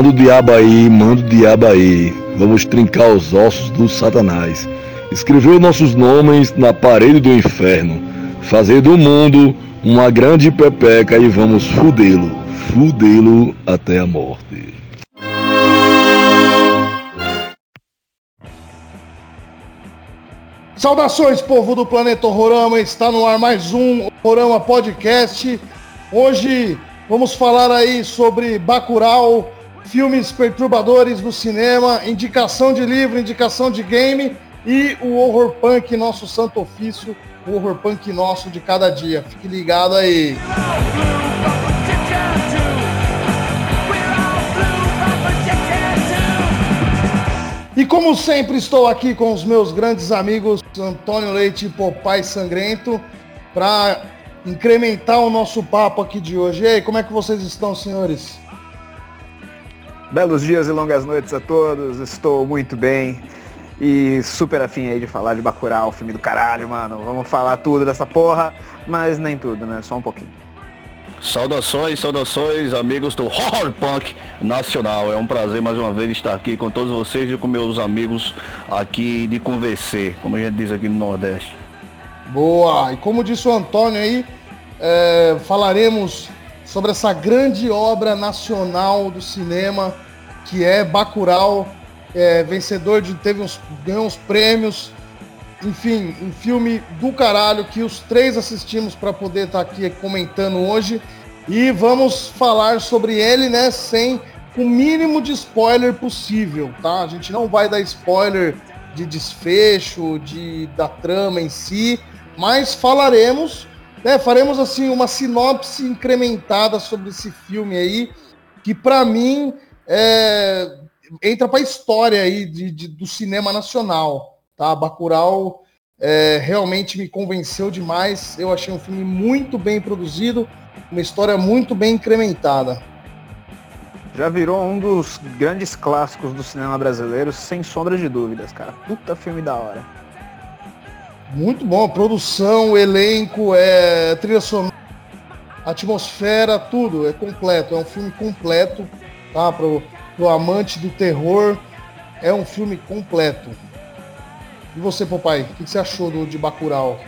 Manda o diabo aí, manda o diabo aí. Vamos trincar os ossos do Satanás. Escreveu nossos nomes na parede do inferno. Fazer do mundo uma grande pepeca e vamos fudê-lo. Fudê-lo até a morte. Saudações, povo do Planeta Horrorama. Está no ar mais um Horrorama Podcast. Hoje vamos falar aí sobre Bacurau, filmes perturbadores do cinema, indicação de livro, indicação de game e o horror punk, nosso santo ofício, o horror punk nosso de cada dia. Fique ligado aí. E como sempre estou aqui com os meus grandes amigos Antônio Leite e Popai Sangrento para incrementar o nosso papo aqui de hoje. E aí, como é que vocês estão, senhores? Belos dias e longas noites a todos, estou muito bem e super afim aí de falar de Bacurau, filme do caralho, mano. Vamos falar tudo dessa porra, mas nem tudo, né? Só um pouquinho. Saudações, saudações, amigos do Horror Punk Nacional. É um prazer mais uma vez estar aqui com todos vocês e com meus amigos aqui de convencer, como a gente diz aqui no Nordeste. Boa! E como disse o Antônio aí, é, falaremos sobre essa grande obra nacional do cinema que é Bacurau, é, vencedor de teve uns ganhou uns prêmios, enfim, um filme do caralho que os três assistimos para poder estar tá aqui comentando hoje. E vamos falar sobre ele, né, sem o mínimo de spoiler possível, tá? A gente não vai dar spoiler de desfecho, de da trama em si, mas falaremos, né, faremos assim uma sinopse incrementada sobre esse filme aí, que para mim é, entra para a história aí de, de, do cinema nacional. Tá? Bacurau é, realmente me convenceu demais. Eu achei um filme muito bem produzido, uma história muito bem incrementada. Já virou um dos grandes clássicos do cinema brasileiro, sem sombra de dúvidas, cara. Puta filme da hora. Muito bom, produção, elenco, é, trilha sonora, atmosfera, tudo, é completo. É um filme completo, tá? Pro, pro amante do terror, é um filme completo. E você, papai, o que você achou do, de Bacurau?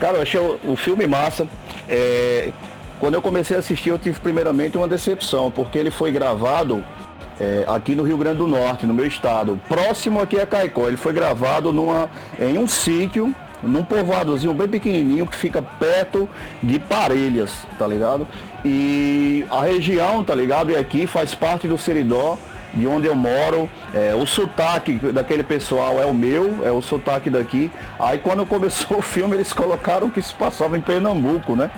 Cara, eu achei o, o filme massa. É, quando eu comecei a assistir, eu tive primeiramente uma decepção, porque ele foi gravado é, aqui no Rio Grande do Norte, no meu estado, próximo aqui a Caicó. Ele foi gravado numa, em um sítio, num povoadozinho bem pequenininho que fica perto de Parelhas, tá ligado? E a região, tá ligado? E aqui faz parte do Seridó de onde eu moro, é, o sotaque daquele pessoal é o meu, é o sotaque daqui. Aí quando começou o filme eles colocaram que se passava em Pernambuco, né?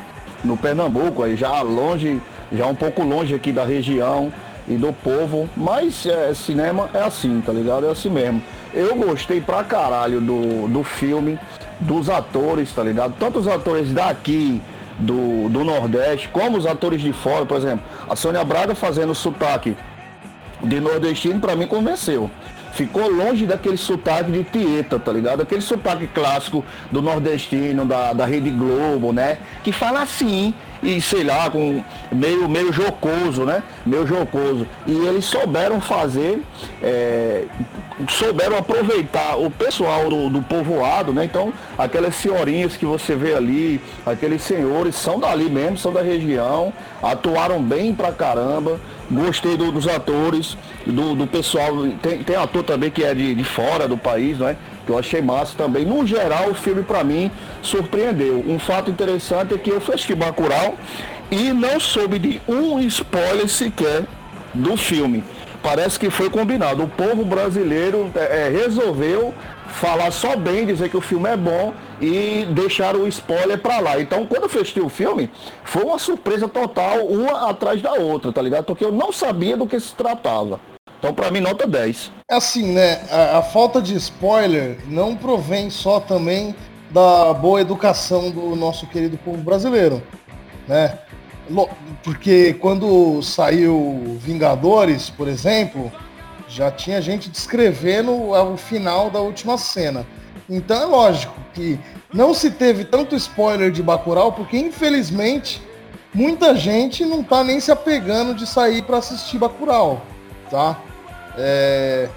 No Pernambuco, aí já longe, já um pouco longe aqui da região e do povo, mas é, cinema é assim, tá ligado? É assim mesmo. Eu gostei pra caralho do, do filme, dos atores, tá ligado? Tanto os atores daqui, do, do Nordeste, como os atores de fora, por exemplo, a Sônia Braga fazendo sotaque de nordestino, para mim convenceu. Ficou longe daquele sotaque de Tieta, tá ligado? Aquele sotaque clássico do nordestino, da, da Rede Globo, né? Que fala assim, e sei lá, com meio, meio jocoso, né? Meio jocoso. E eles souberam fazer, é, souberam aproveitar o pessoal do, do, povoado, né? Então, aquelas senhorinhas que você vê ali, aqueles senhores são dali mesmo, são da região, atuaram bem pra caramba. Gostei do, dos atores, do, do pessoal. Tem, tem ator também que é de, de fora do país, né? Que eu achei massa também. No geral, o filme para mim surpreendeu. Um fato interessante é que eu fui Bacurau e não soube de um spoiler sequer do filme. Parece que foi combinado. O povo brasileiro é, é resolveu falar só bem, dizer que o filme é bom e deixar o spoiler pra lá. Então, quando eu fechei o filme, foi uma surpresa total, uma atrás da outra, tá ligado? Porque eu não sabia do que se tratava. Então, pra mim, nota 10. É assim, né? A, a falta de spoiler não provém só também da boa educação do nosso querido povo brasileiro, né? Porque quando saiu Vingadores, por exemplo, já tinha gente descrevendo o final da última cena. Então é lógico que não se teve tanto spoiler de Bacurau, porque infelizmente muita gente não tá nem se apegando de sair para assistir Bacurau, tá? É...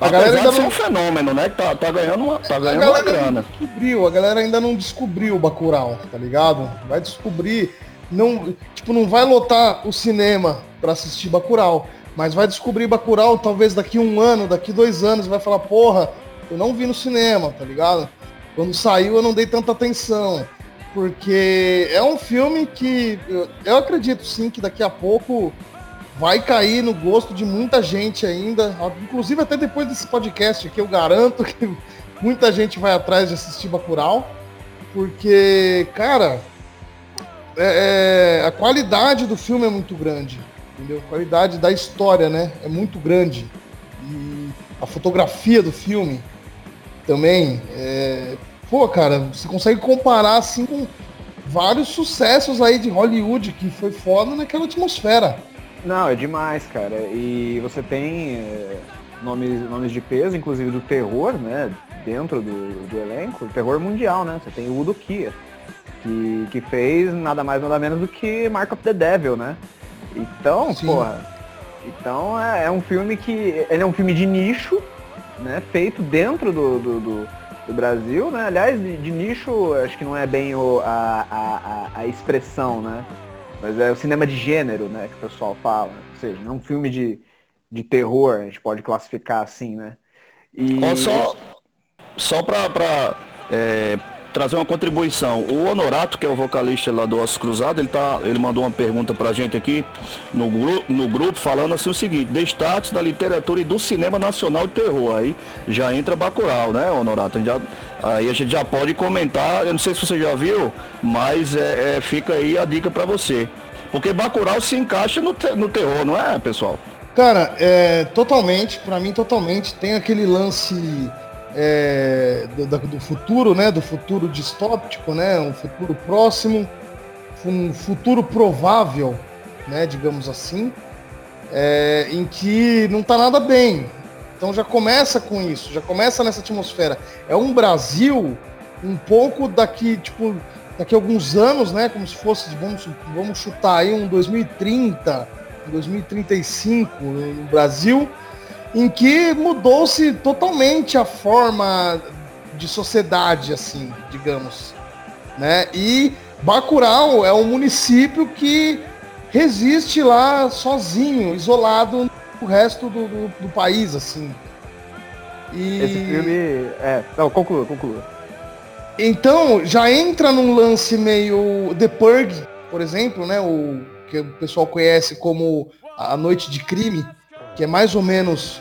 A, galera ainda não... um fenômeno, né? Que tá, tá ganhando uma, tá ganhando uma grana. Descobriu, a galera ainda não descobriu o Bacurau, tá ligado? Vai descobrir, não, tipo, não vai lotar o cinema para assistir Bacurau, mas vai descobrir Bacurau talvez daqui um ano, daqui dois anos, vai falar, porra, eu não vi no cinema, tá ligado? Quando saiu eu não dei tanta atenção porque é um filme que eu acredito sim que daqui a pouco vai cair no gosto de muita gente ainda, inclusive até depois desse podcast aqui, eu garanto que muita gente vai atrás de assistir Bacurau, porque, cara, é, é, a qualidade do filme é muito grande, entendeu? A qualidade da história, né, é muito grande. E a fotografia do filme também é, pô, cara, você consegue comparar assim com vários sucessos aí de Hollywood que foi foda naquela atmosfera. Não, é demais, cara. E você tem é, nomes, nomes de peso, inclusive do terror, né? Dentro do, do elenco, terror mundial, né? Você tem o Udo Kier, que, que fez nada mais nada menos do que Mark of the Devil, né? Então, Sim. porra. Então é, é, um filme que. Ele é um filme de nicho, né? Feito dentro do, do, do do Brasil, né? Aliás, de, de, nicho, acho que não é bem o, a, a, a, expressão, né? Mas é o cinema de gênero, né? Que o pessoal fala. Ou seja, não é um filme de, de terror, a gente pode classificar assim, né? E... Só, só para é, trazer uma contribuição. O Honorato, que é o vocalista lá do Osso Cruzado, ele, tá, ele mandou uma pergunta pra gente aqui no, gru no grupo, falando assim o seguinte, destaques da literatura e do cinema nacional de terror. Aí já entra Bacurau, né, Honorato? Já, aí a gente já pode comentar, eu não sei se você já viu, mas é, é fica aí a dica para você. Porque Bacurau se encaixa no, te no terror, não é, pessoal? Cara, é, totalmente, para mim totalmente. Tem aquele lance é, do, do, futuro, né? Do futuro distópico, né? Um futuro próximo, um futuro provável, né? Digamos assim, é, em que não está nada bem. Então já começa com isso, já começa nessa atmosfera. É um Brasil um pouco daqui, tipo, daqui a alguns anos, né? Como se fosse, vamos, vamos chutar aí um 2030, 2035 no Brasil em que mudou-se totalmente a forma de sociedade, assim, digamos, né? E Bacurau é um município que resiste lá sozinho, isolado do resto do, do, do país, assim. E... Esse filme é, não, conclua, conclua. Então já entra num lance meio The Purge, por exemplo, né? O que o pessoal conhece como a Noite de Crime que é mais ou menos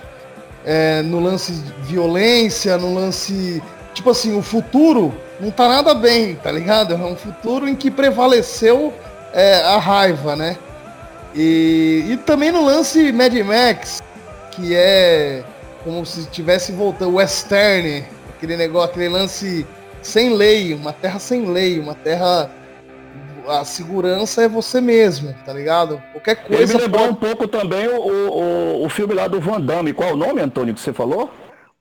é, no lance de violência, no lance. Tipo assim, o futuro não tá nada bem, tá ligado? É um futuro em que prevaleceu é, a raiva, né? E, e também no lance Mad Max, que é como se estivesse voltando, western, aquele negócio, aquele lance sem lei, uma terra sem lei, uma terra a segurança é você mesmo, tá ligado? Qualquer coisa. Ele me lembrou pode... um pouco também o, o, o filme lá do Van Damme. Qual é o nome, Antônio, que você falou?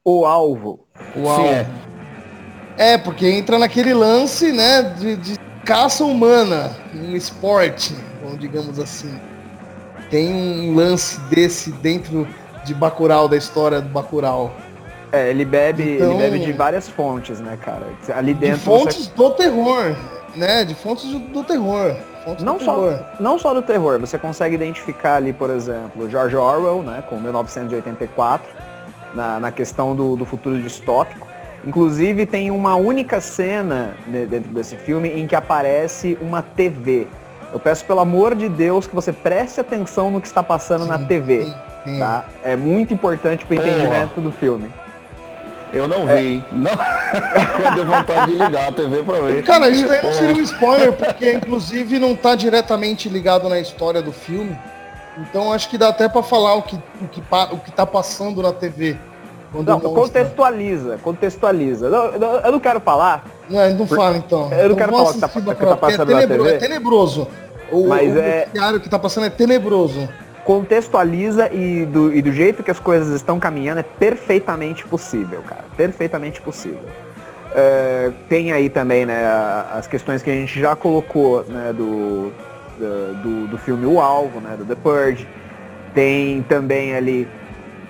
O Alvo. O Alvo. Sim, é. é, porque entra naquele lance, né, de, de caça humana, um esporte, digamos assim. Tem um lance desse dentro de Bacurau, da história do Bacurau. É, ele bebe, então, ele bebe de várias fontes, né, cara? Ali dentro. De fontes você... do terror né, de fontes do terror. Fontes não, do só, terror. não só do terror, você consegue identificar ali, por exemplo, George Orwell, né, com 1984, na, na questão do, do futuro distópico. Inclusive tem uma única cena dentro desse filme em que aparece uma TV. Eu peço pelo amor de Deus que você preste atenção no que está passando sim, na TV. Sim, sim. Tá? É muito importante para o entendimento do filme. Eu não vi. É. Não. Quando deu vontade de ligar a TV pra ver. Cara, isso aí não seria um spoiler, porque inclusive não tá diretamente ligado na história do filme. Então acho que dá até para falar o que, o, que, o que tá passando na TV. Não, contextualiza, contextualiza. Eu, eu, eu, não quero falar. Não, não fala então. Eu não quero falar o que tá, que tá passando é, tenebro, na TV. É tenebroso. O, Mas o é... que tá passando é tenebroso contextualiza e do, e do jeito que as coisas estão caminhando é perfeitamente possível, cara. Perfeitamente possível. É, tem aí também né, as questões que a gente já colocou né, do, do, do filme O Alvo, né, do The Purge. Tem também ali,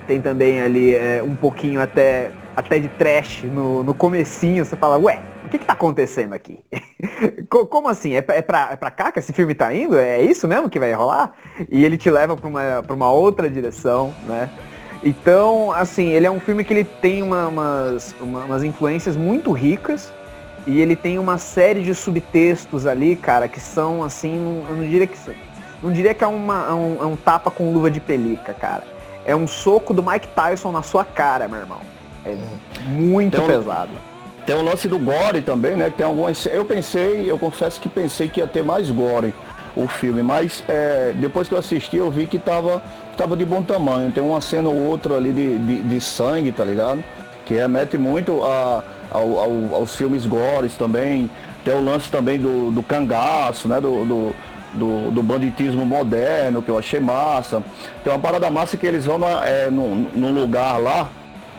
tem também ali é, um pouquinho até, até de trash no, no comecinho. Você fala, ué, o que, que tá acontecendo aqui? Como assim? É pra, é, pra, é cá que esse filme tá indo? É isso mesmo que vai rolar? E ele te leva pra uma, pra uma outra direção, né? Então, assim, ele é um filme que ele tem uma, umas, uma, umas influências muito ricas e ele tem uma série de subtextos ali, cara, que são assim, eu não diria que não diria que é, uma, é, um, é um tapa com luva de pelica, cara. É um soco do Mike Tyson na sua cara, meu irmão. É muito tem pesado. tem o lance do gore também, né? Tem algumas. Eu pensei, eu confesso que pensei que ia ter mais gore o filme, mas é, depois que eu assisti eu vi que tava, tava de bom tamanho. Tem uma cena ou outra ali de, de, de sangue, tá ligado? Que remete muito a, ao, ao, aos filmes gores também. Tem o lance também do, do cangaço, né? Do, do, do, do, banditismo moderno, que eu achei massa. Tem uma parada massa que eles vão na, é, num, num lugar lá,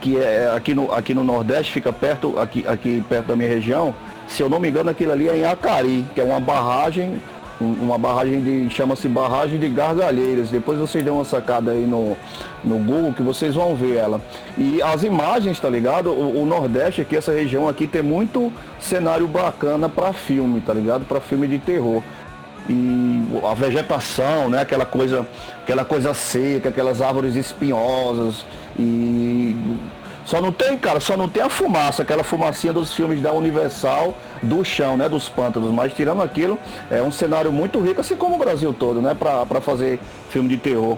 que é aqui no, aqui no Nordeste, fica perto, aqui, aqui perto da minha região. Se eu não me engano, aquilo ali é em Acari, que é uma barragem uma barragem de. chama-se barragem de gargalheiras. Depois vocês dão uma sacada aí no, no Google que vocês vão ver ela. E as imagens, tá ligado? O, o Nordeste aqui, essa região aqui, tem muito cenário bacana para filme, tá ligado? Para filme de terror. E a vegetação, né? Aquela coisa, aquela coisa seca, aquelas árvores espinhosas e só não tem, cara, só não tem a fumaça, aquela fumacinha dos filmes da Universal do chão, né, dos pântanos. Mas tirando aquilo, é um cenário muito rico, assim como o Brasil todo, né, para fazer filme de terror.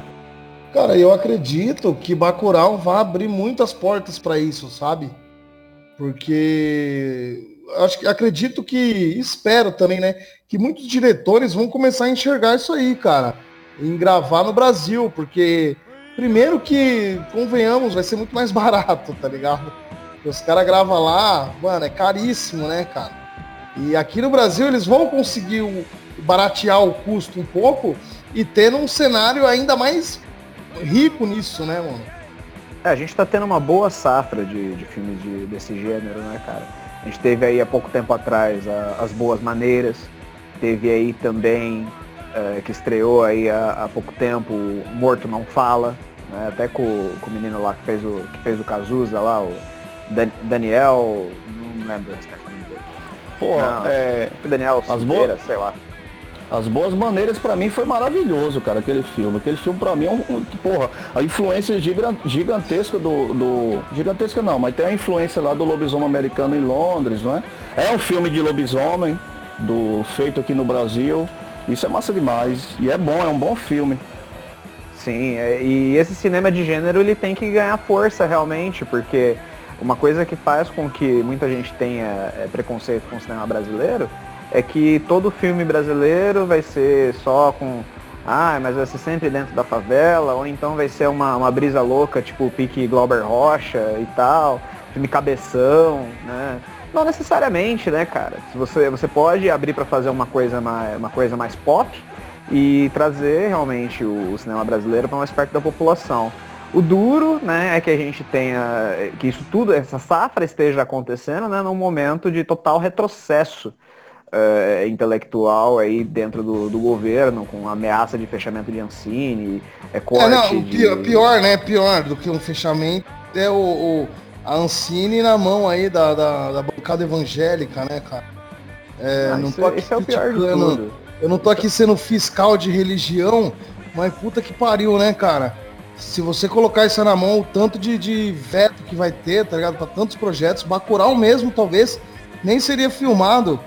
Cara, eu acredito que Bacurau vai abrir muitas portas para isso, sabe? Porque acho acredito que espero também, né, que muitos diretores vão começar a enxergar isso aí, cara, em gravar no Brasil, porque Primeiro que, convenhamos, vai ser muito mais barato, tá ligado? Os caras gravam lá, mano, é caríssimo, né, cara? E aqui no Brasil eles vão conseguir baratear o custo um pouco e ter um cenário ainda mais rico nisso, né, mano? É, a gente tá tendo uma boa safra de, de filmes de, desse gênero, né, cara? A gente teve aí há pouco tempo atrás a, As Boas Maneiras, teve aí também é, que estreou aí há, há, pouco tempo, Morto Não Fala, né? até com, com, o menino lá que fez o, que fez o Cazuza lá, o Dan, Daniel, não lembro se tá. Pô, não, é... Daniel as boas, sei lá. As Boas Maneiras para mim foi maravilhoso, cara, aquele filme. Aquele filme para mim é um, um, porra, a influência gigantesca do, do, gigantesca não, mas tem a influência lá do lobisomem americano em Londres, não é? É um filme de lobisomem do feito aqui no Brasil. Isso é massa demais. E é bom, é um bom filme. Sim, é, e esse cinema de gênero ele tem que ganhar força realmente, porque uma coisa que faz com que muita gente tenha é, preconceito com o cinema brasileiro é que todo filme brasileiro vai ser só com ah, mas vai ser sempre dentro da favela, ou então vai ser uma, uma brisa louca, tipo pique Glauber Rocha e tal, filme cabeção, né? Não necessariamente, né, cara? Você, você pode abrir para fazer uma coisa, mais, uma coisa mais pop e trazer realmente o, o cinema brasileiro para mais perto da população. O duro, né, é que a gente tenha, que isso tudo, essa safra esteja acontecendo, né, num momento de total retrocesso uh, intelectual aí dentro do, do, governo, com ameaça de fechamento de Ancine, é corte é, não, de... pior, pior, né, pior do que um fechamento é o, o a Ancine na mão aí da, da, da bancada evangélica, né, cara? É, ah, não tô aqui esse é o pior de tudo. Eu não tô aqui sendo fiscal de religião, mas puta que pariu, né, cara? Se você colocar isso na mão, o tanto de, de veto que vai ter, tá ligado? Pra tantos projetos, Bacurau mesmo, talvez, nem seria filmado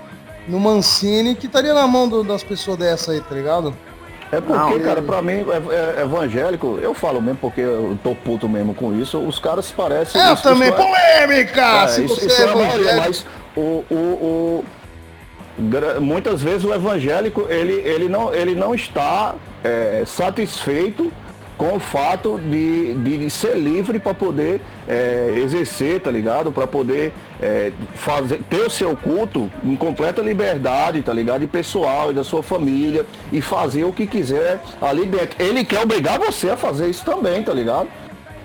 no Mancini, que estaria na mão do, das pessoas dessa aí, tá ligado? É porque, não, cara, pra mim, é, é, evangélico, eu falo mesmo porque eu tô puto mesmo com isso, os caras parecem... É, também, polêmica! É, se isso, você isso é, é evangélico... Mas o, o, o, muitas vezes o evangélico, ele, ele, não, ele não está é, satisfeito com o fato de, de ser livre para poder é, exercer, tá ligado? Para poder é, fazer, ter o seu culto em completa liberdade, tá ligado? E pessoal e da sua família e fazer o que quiser ali dentro. Ele quer obrigar você a fazer isso também, tá ligado?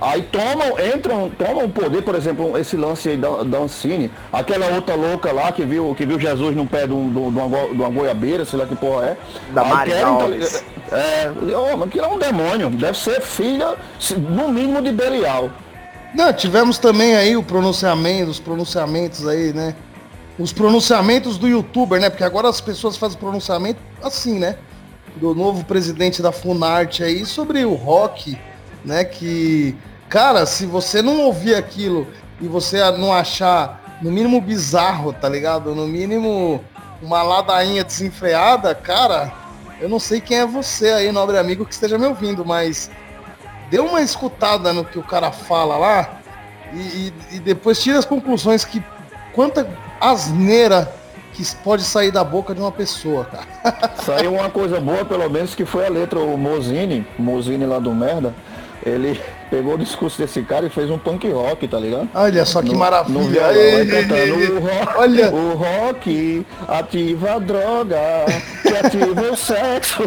Aí tomam, entram, tomam o poder, por exemplo, esse lance aí da, da Ancine, aquela outra louca lá que viu, que viu Jesus no pé de, um, de, uma, de uma goiabeira, sei lá que porra é. Da Maria É, oh, aquilo é um demônio, deve ser filha, no mínimo, de Belial. Não, tivemos também aí o pronunciamento, os pronunciamentos aí, né? Os pronunciamentos do youtuber, né? Porque agora as pessoas fazem pronunciamento assim, né? Do novo presidente da Funarte aí sobre o rock, né? Que, cara, se você não ouvir aquilo e você não achar, no mínimo, bizarro, tá ligado? No mínimo, uma ladainha desenfreada, cara, eu não sei quem é você aí, nobre amigo, que esteja me ouvindo, mas dê uma escutada no que o cara fala lá e, e, e depois tira as conclusões que quanta asneira que pode sair da boca de uma pessoa, cara. Saiu uma coisa boa, pelo menos, que foi a letra, o Mozini, Mozini lá do merda, ele pegou o discurso desse cara e fez um punk rock, tá ligado? Olha só que no, maravilha. No violão, ei, cantando, ei, o, rock, olha. o rock ativa a droga, que ativa o sexo.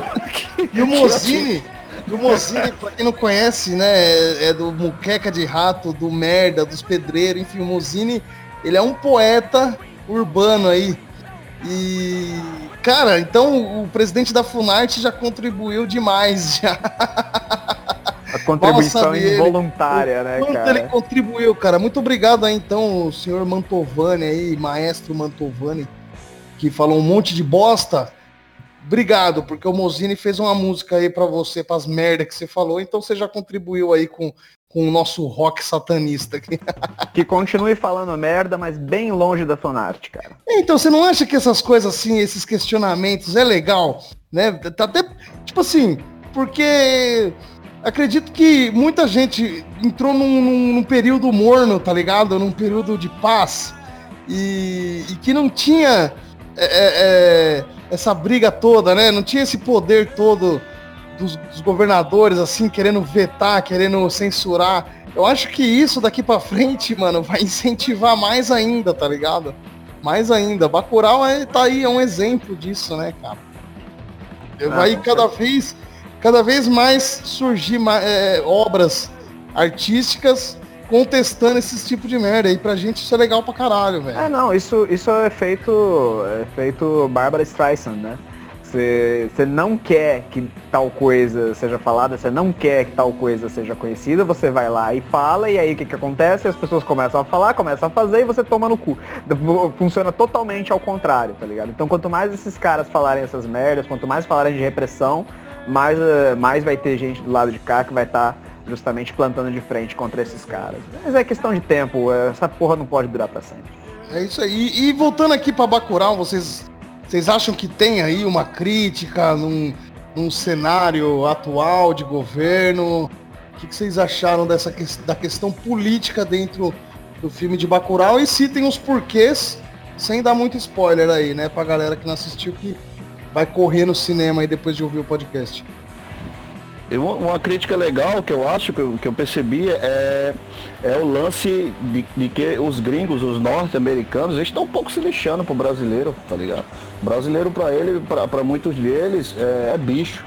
E o Mozini, o Mozini, pra quem não conhece, né, é, é do Muqueca de Rato, do Merda, dos Pedreiros, enfim, o Mozini, ele é um poeta urbano aí. E, cara, então o presidente da Funarte já contribuiu demais, já. A contribuição involuntária, né, quanto cara? ele contribuiu, cara. Muito obrigado aí, então, o senhor Mantovani aí, maestro Mantovani, que falou um monte de bosta. Obrigado, porque o Mozini fez uma música aí para você, para as merda que você falou, então você já contribuiu aí com, com o nosso rock satanista aqui. que continue falando merda, mas bem longe da Sonarte, cara. Então, você não acha que essas coisas assim, esses questionamentos é legal, né? Tá até, tipo assim, porque acredito que muita gente entrou num, num, num período morno, tá ligado? Num período de paz e, e que não tinha é, é, é, essa briga toda, né? Não tinha esse poder todo dos, dos, governadores, assim, querendo vetar, querendo censurar. Eu acho que isso daqui para frente, mano, vai incentivar mais ainda, tá ligado? Mais ainda. Bacurau é, tá aí, é um exemplo disso, né, cara? Ah, vai cada vez, cada vez mais surgir é, obras artísticas contestando esses tipos de merda. E pra gente isso é legal pra caralho, velho. É, não, isso, isso é feito. É feito Barbara Streisand, né? Você não quer que tal coisa seja falada, você não quer que tal coisa seja conhecida, você vai lá e fala, e aí o que, que acontece? As pessoas começam a falar, começam a fazer e você toma no cu. Funciona totalmente ao contrário, tá ligado? Então quanto mais esses caras falarem essas merdas, quanto mais falarem de repressão, mais, eh, mais vai ter gente do lado de cá que vai estar tá justamente plantando de frente contra esses caras. Mas é questão de tempo, essa porra não pode durar para sempre. É isso aí. E, voltando aqui para Bacurau, vocês, vocês acham que tem aí uma crítica num, num cenário atual de governo? O que, que vocês acharam dessa da questão política dentro do filme de Bacurau? E citem os porquês, sem dar muito spoiler aí, né? Pra galera que não assistiu, que vai correr no cinema aí depois de ouvir o podcast. Uma crítica legal que eu acho, que eu, que eu percebi, é, é o lance de, de que os gringos, os norte-americanos, eles estão um pouco se lixando pro brasileiro, tá ligado? brasileiro para ele, para muitos deles, é, é, bicho.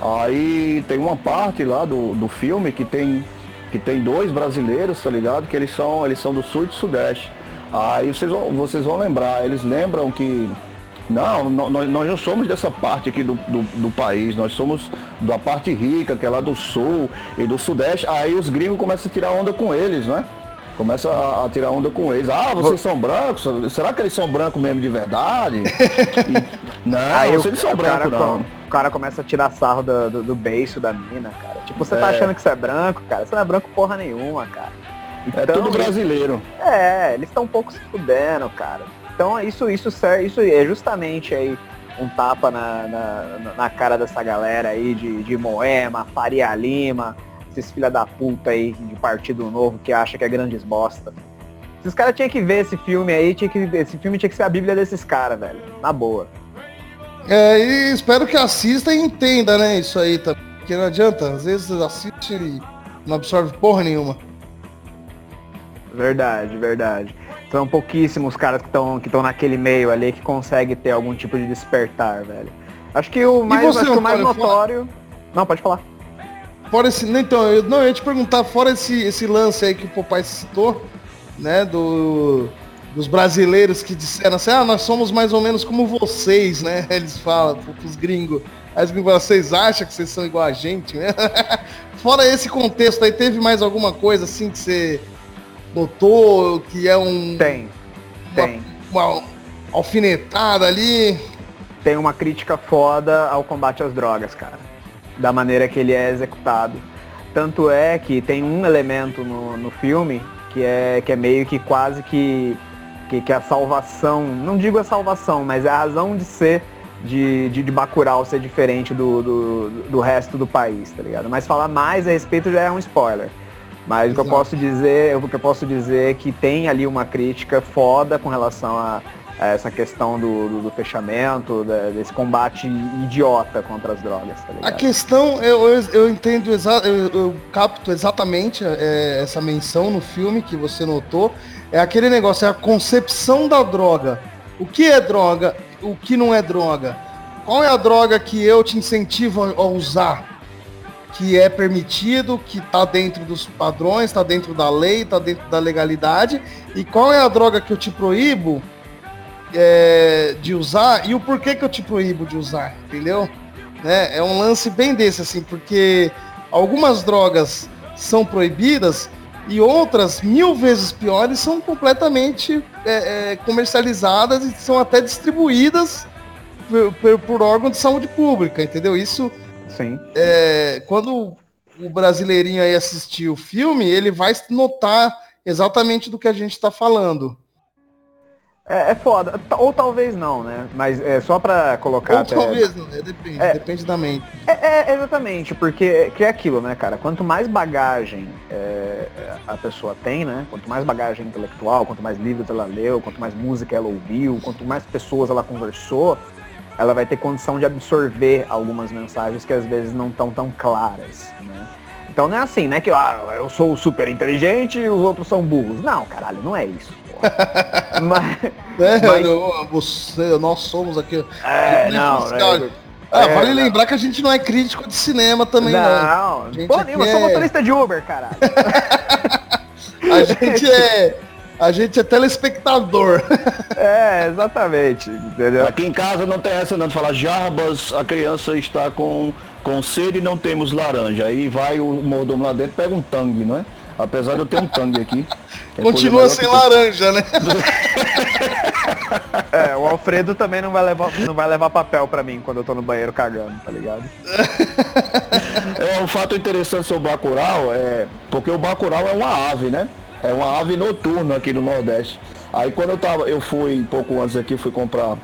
Aí tem uma parte lá do, do filme que tem, que tem dois brasileiros, tá ligado? Que eles são, eles são do sul e do sudeste. Aí vocês vão, vocês vão lembrar, eles lembram que não, nós, nós não somos dessa parte aqui do, do, do, país, nós somos da parte rica, que é lá do sul e do sudeste. Aí os gringos começam a tirar onda com eles, né? Começa a, a tirar onda com eles. Ah, vocês são brancos? Será que eles são brancos mesmo de verdade? E, não, Aí vocês são brancos não. O cara começa a tirar sarro do, do, do beiço da mina, cara. Tipo, você tá é. achando que você é branco, cara? Você não é branco porra nenhuma, cara. Então, é tudo brasileiro. É, eles estão um pouco se fudendo, cara. Então isso, isso, isso é justamente aí um tapa na, na, na cara dessa galera aí de, de Moema, Faria Lima, esses filha da puta aí de Partido Novo que acha que é grandes bosta. Esses caras tinham que ver esse filme aí, tinha que, esse filme tinha que ser a bíblia desses caras, velho. Na boa. É, e espero que assista e entenda, né, isso aí também. Porque não adianta, às vezes assiste e não absorve porra nenhuma. Verdade, verdade. São pouquíssimos caras que estão que naquele meio ali que conseguem ter algum tipo de despertar, velho. Acho que o mais, você, que o mais notório. Não, pode falar. fora esse. Então, eu, não, eu ia te perguntar, fora esse, esse lance aí que o papai citou, né? Do, dos brasileiros que disseram assim, ah, nós somos mais ou menos como vocês, né? Eles falam os gringos. Aí os gringos vocês acham que vocês são igual a gente, né? fora esse contexto aí, teve mais alguma coisa assim que você notou que é um. Tem. Uma, tem. Uma alfinetada ali. Tem uma crítica foda ao combate às drogas, cara. Da maneira que ele é executado. Tanto é que tem um elemento no, no filme que é, que é meio que quase que, que, que a salvação, não digo a salvação, mas é a razão de ser de, de, de Bacurau ser diferente do, do, do resto do país, tá ligado? Mas falar mais a respeito já é um spoiler. Mas o que eu posso dizer, o que eu posso dizer é que tem ali uma crítica foda com relação a, a essa questão do, do, do fechamento, da, desse combate idiota contra as drogas. Tá a questão, eu, eu, eu entendo, exa eu, eu, capto exatamente é, essa menção no filme que você notou. É aquele negócio, é a concepção da droga. O que é droga? O que não é droga? Qual é a droga que eu te incentivo a usar? Que é permitido, que está dentro dos padrões, está dentro da lei, está dentro da legalidade, e qual é a droga que eu te proíbo é, de usar e o porquê que eu te proíbo de usar, entendeu? Né? É um lance bem desse, assim, porque algumas drogas são proibidas e outras, mil vezes piores, são completamente é, é, comercializadas e são até distribuídas por, por, por órgão de saúde pública, entendeu? Isso Sim. É, quando o brasileirinho aí assistir o filme, ele vai notar exatamente do que a gente está falando. É, é, foda. Ou talvez não, né? Mas é só pra colocar. Ou até... talvez não, né? Depende, é, depende da mente. É, é, exatamente, porque que é aquilo, né, cara? Quanto mais bagagem é, a pessoa tem, né? Quanto mais bagagem intelectual, quanto mais livros ela leu, quanto mais música ela ouviu, quanto mais pessoas ela conversou, ela vai ter condição de absorver algumas mensagens que às vezes não estão tão claras, né? Então não é assim, né? Que ah, eu sou super inteligente e os outros são burros. Não, caralho, não é isso. mas, é, mas... você, nós somos aqui. É, não, né? Ah, é, vale não. lembrar que a gente não é crítico de cinema também, não. Não, pô, eu sou é... motorista de Uber, caralho. a gente é a gente é telespectador. É, exatamente. Entendeu? Aqui em casa não tem essa não de falar Jarbas, a criança está com, com sede e não temos laranja. Aí vai o mordomo lá dentro pega um tangue, não é? Apesar de eu ter um tangue aqui. Continua sem laranja, né? É, o Alfredo também não vai levar, não vai levar papel para mim quando eu tô no banheiro cagando, tá ligado? É, um fato interessante sobre o Bacurau é porque o Bacurau é uma ave, né? É uma ave noturna aqui no Nordeste. Aí quando eu tava, eu fui pouco antes aqui, fui comprar,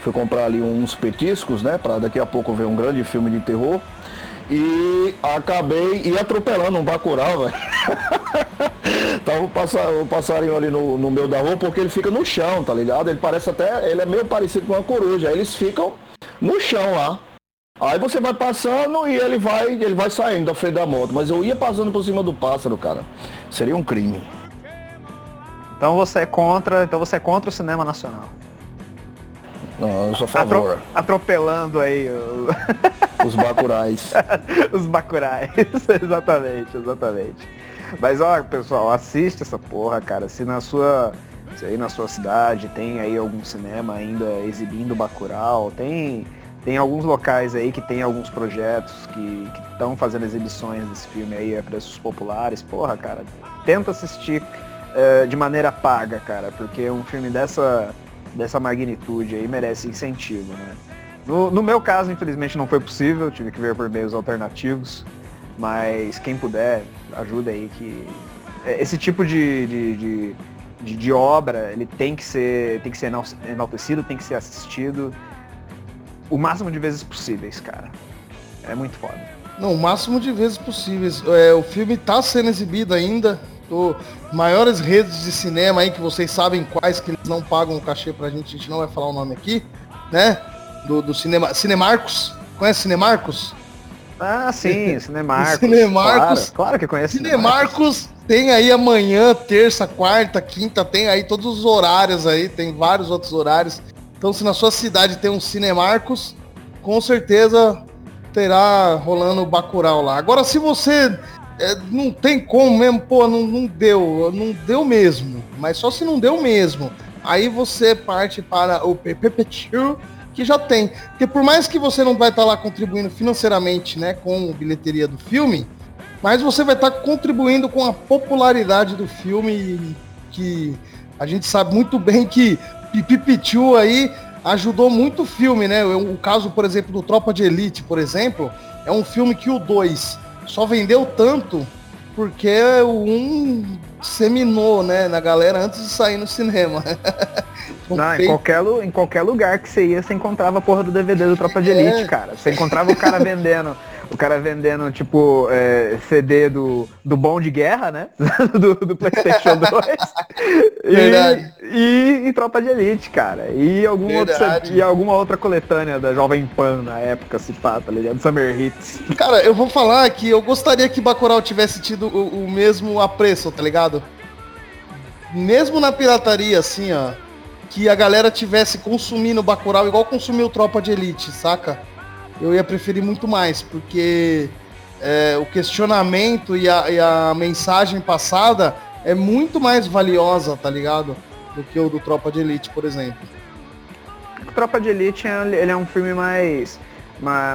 fui comprar ali uns petiscos, né? Para daqui a pouco ver um grande filme de terror. E acabei e atropelando um bacurau, velho. Tava o passarinho ali no, no meio da rua porque ele fica no chão, tá ligado? Ele parece até, ele é meio parecido com uma coruja. Aí eles ficam no chão lá. Aí você vai passando e ele vai, ele vai saindo da frente da moto. Mas eu ia passando por cima do pássaro, cara. Seria um crime. Então você é contra, então você é contra o cinema nacional. Não, eu sou a favor. Atro atropelando aí o... os bacurais. os bacurais, exatamente, exatamente. Mas ó, pessoal, assiste essa porra, cara. Se na sua, se aí na sua cidade tem aí algum cinema ainda exibindo Bacurau, tem tem alguns locais aí que tem alguns projetos que estão fazendo exibições desse filme aí a preços populares. Porra, cara, tenta assistir uh, de maneira paga, cara, porque um filme dessa, dessa magnitude aí merece incentivo, né? No, no meu caso, infelizmente, não foi possível, tive que ver por meios alternativos, mas quem puder, ajuda aí que é, esse tipo de, de, de, de, de obra, ele tem que ser, tem que ser enaltecido, tem que ser assistido o máximo de vezes possíveis, cara. É muito foda. Não, o máximo de vezes possíveis. É, o filme tá sendo exibido ainda. Maiores redes de cinema aí que vocês sabem quais que eles não pagam o cachê pra gente, a gente não vai falar o nome aqui, né? Do, do cinema. Cinemarcos. Conhece Cinemarcos? Ah, sim, Cinemarcos. Cinemarcos. Claro, claro que conhece Cinemarcos. Cinemarcos tem aí amanhã, terça, quarta, quinta, tem aí todos os horários aí, tem vários outros horários então, se na sua cidade tem um Cinemarcos, com certeza terá rolando o Bacurau lá. Agora, se você é, não tem como mesmo, pô, não, não deu, não deu mesmo, mas só se não deu mesmo. Aí você parte para o PPP2, que já tem. Porque por mais que você não vai estar lá contribuindo financeiramente, né, com a bilheteria do filme, mas você vai estar contribuindo com a popularidade do filme, que a gente sabe muito bem que Pipipichu aí ajudou muito o filme, né? O caso, por exemplo, do Tropa de Elite, por exemplo, é um filme que o 2 só vendeu tanto porque o 1 um seminou, né, na galera antes de sair no cinema. Não, em qualquer, em qualquer lugar que você ia, você encontrava a porra do DVD do Tropa de Elite, é. cara. Você encontrava o cara vendendo o cara vendendo, tipo, é, CD do, do Bom de Guerra, né? do, do Playstation 2. Verdade. E, e, e, Tropa de Elite, cara. E, algum outro, e alguma outra coletânea da Jovem Pan na época, se pá, tá ligado? Summer Hits. Cara, eu vou falar que eu gostaria que Bacurau tivesse tido o, o mesmo apreço, tá ligado? Mesmo na pirataria, assim, ó, que a galera tivesse consumindo Bacurau igual consumiu Tropa de Elite, saca? Eu ia preferir muito mais, porque é, o questionamento e a, e a, mensagem passada é muito mais valiosa, tá ligado? Do que o do Tropa de Elite, por exemplo. Tropa de Elite ele é um filme mais,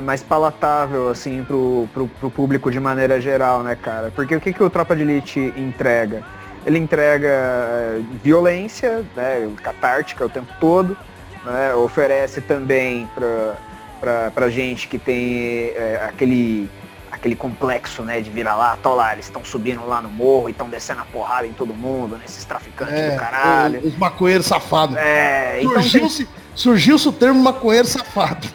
mais, palatável, assim, pro, pro, pro, público de maneira geral, né, cara? Porque o que, que o Tropa de Elite entrega? Ele entrega é, violência, né, catártica o tempo todo, né, oferece também para pra, pra gente que tem é, aquele aquele complexo, né, de virar lá, tá lá, eles estão subindo lá no morro e estão descendo a porrada em todo mundo, nesses traficantes é, do caralho. Os maconheiros safados. É, surgiu-se então surgiu o termo maconheiro safado.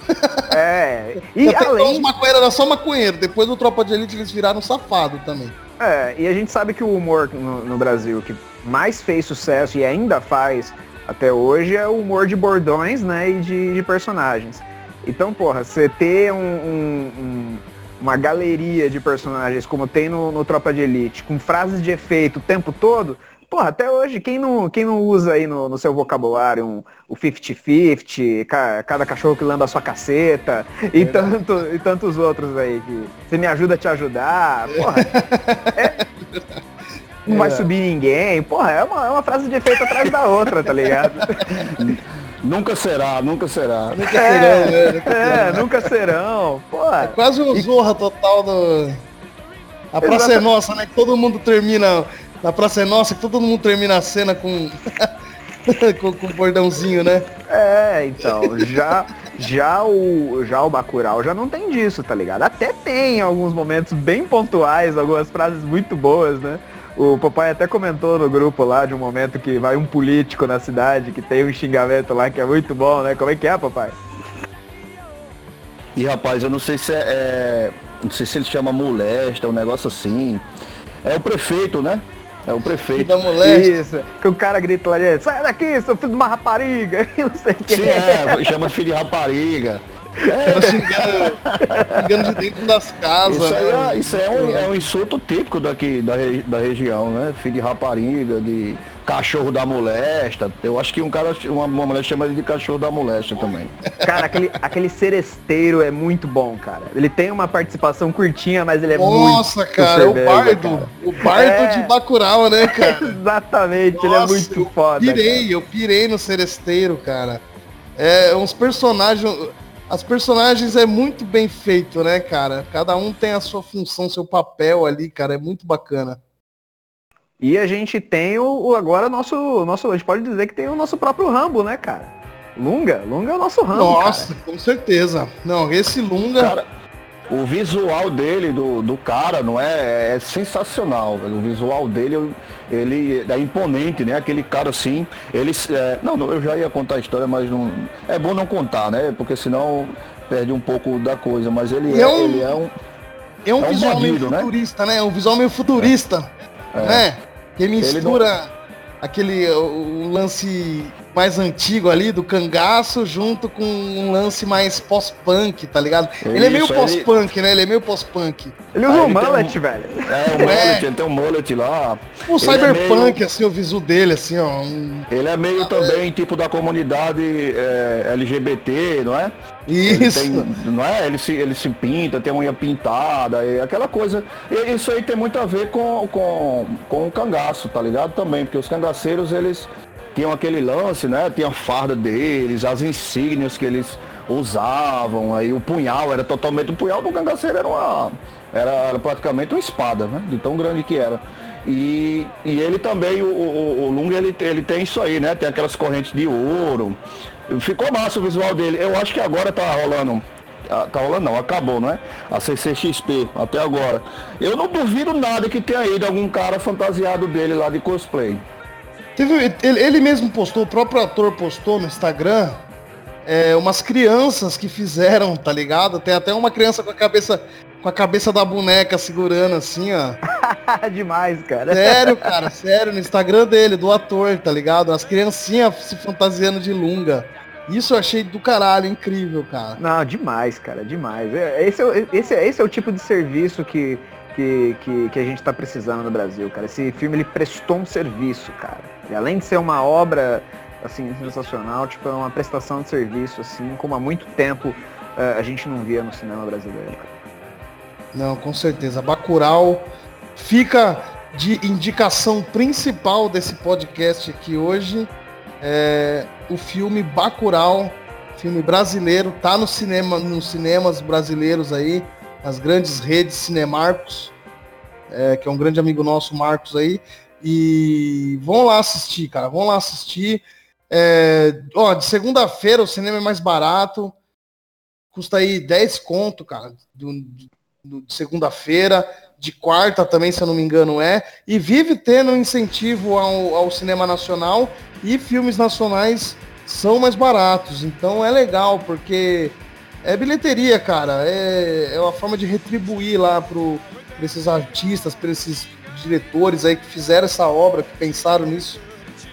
É, e Até além... Os maconheiros eram só maconheiro, depois do Tropa de Elite eles viraram safado também. É, e a gente sabe que o humor no, no Brasil que mais fez sucesso e ainda faz até hoje é o humor de bordões, né, e de, de personagens. Então, porra, você ter um, um, um, uma galeria de personagens como tem no, no, Tropa de Elite, com frases de efeito o tempo todo, porra, até hoje, quem não, quem não usa aí no, no seu vocabulário um, o 50-50, cada cachorro que lamba a sua caceta, e, tanto, e tantos outros aí, que você me ajuda a te ajudar, porra. É, não vai é. subir ninguém, porra, é uma, é uma frase de efeito atrás da outra, tá ligado? Nunca será, nunca será. Nunca é, serão, né? Nunca é, nunca serão. Pô, é quase o Zorra total do. A Praça é Nossa, né? Que todo mundo termina. Na Praça é Nossa, que todo mundo termina a cena com. com, com o bordãozinho, né? É, então, já, já, o, já o Bacurau já não tem disso, tá ligado? Até tem alguns momentos bem pontuais, algumas frases muito boas, né? O papai até comentou no grupo lá de um momento que vai um político na cidade que tem um xingamento lá que é muito bom, né? Como é que é, papai? E rapaz, eu não sei se é, é não sei se ele chama molesta, um negócio assim. É o prefeito, né? É o prefeito. Da molesta. Isso, que o cara grita lá, sai daqui, seu filho de uma rapariga, não sei o que. Sim, é, chama filho de rapariga. É. Xingando, xingando de dentro das casas. Isso, né? é, isso é, um, é um insulto típico daqui da, da região, né? Filho de rapariga, de cachorro da molesta. Eu acho que um cara, uma, uma mulher chama ele de cachorro da molesta também. Cara, aquele, aquele seresteiro é muito bom, cara. Ele tem uma participação curtinha, mas ele é Nossa, muito. Nossa, cara, é o bardo. Cara. O bardo é... de Bacurau, né, cara? Exatamente, Nossa, ele é muito eu foda. Pirei, cara. eu pirei no seresteiro, cara. É, uns personagens as personagens é muito bem feito, né, cara? Cada um tem a sua função, seu papel ali, cara. É muito bacana. E a gente tem o, agora nosso, nosso. A gente pode dizer que tem o nosso próprio Rambo, né, cara? Lunga, Lunga é o nosso Rambo. Nossa, cara. com certeza. Não, esse Lunga. Cara, o visual dele, do, do cara, não é, é sensacional. Velho. O visual dele, ele é imponente, né? Aquele cara assim, ele. É, não, eu já ia contar a história, mas não. É bom não contar, né? Porque senão perde um pouco da coisa. Mas ele, é, é, um, ele é um. É um, é um visual bandido, meio né? futurista, né? É um visual meio futurista. É. Né? Que mistura não... aquele o lance mais antigo ali, do cangaço, junto com um lance mais pós-punk, tá ligado? ele é meio pós-punk, ele... né? Ele é meio pós-punk. Ele usa um mullet, um... velho. É, o mullet, é. ele tem um mullet lá. O cyberpunk, é meio... assim, o visu dele, assim, ó. Um... Ele é meio ah, também, é. tipo, da comunidade é, LGBT, não é? Isso. Tem, não é? Ele se, ele se pinta, tem unha pintada, e aquela coisa. E isso aí tem muito a ver com, com, com o cangaço, tá ligado? Também, porque os cangaceiros, eles tinham aquele lance, né? Tinha a farda deles, as insígnias que eles usavam, aí o punhal era totalmente. O punhal do cangaceiro era uma. Era, era praticamente uma espada, né? De tão grande que era. E, e ele também, o, o, o Lung, ele, ele tem isso aí, né? Tem aquelas correntes de ouro. Ficou massa o visual dele. Eu acho que agora tá rolando. Ah, tá rolando não, acabou, não é? A CCXP, até agora. Eu não duvido nada que tenha ido algum cara fantasiado dele lá de cosplay. Teve, ele, ele mesmo postou, o próprio ator postou no Instagram é, umas crianças que fizeram, tá ligado? Tem até uma criança com a cabeça com a cabeça da boneca segurando assim, ó. Demais, cara. Sério, cara, sério, no Instagram dele, do ator, tá ligado? As criancinhas se fantasiando de lunga. Isso eu achei do caralho, incrível, cara. Não, demais, cara, demais. É, esse é, esse, é, esse é o tipo de serviço que, que, que, que a gente tá precisando no Brasil, cara. Esse filme, ele prestou um serviço, cara. E além de ser uma obra assim sensacional, tipo, é uma prestação de serviço assim, como há muito tempo uh, a gente não via no cinema brasileiro. Não, com certeza. Bacurau fica de indicação principal desse podcast aqui hoje. É, o filme Bacurau, filme brasileiro, tá no cinema, nos cinemas brasileiros aí, as grandes redes Cinemarcos, é, que é um grande amigo nosso, Marcos aí. E vão lá assistir, cara. Vão lá assistir. É, ó, de segunda-feira o cinema é mais barato. Custa aí 10 conto, cara. De, de, de segunda-feira. De quarta também, se eu não me engano, é. E vive tendo incentivo ao, ao cinema nacional. E filmes nacionais são mais baratos. Então é legal, porque é bilheteria, cara. É, é uma forma de retribuir lá para esses artistas, para esses diretores aí que fizeram essa obra, que pensaram nisso,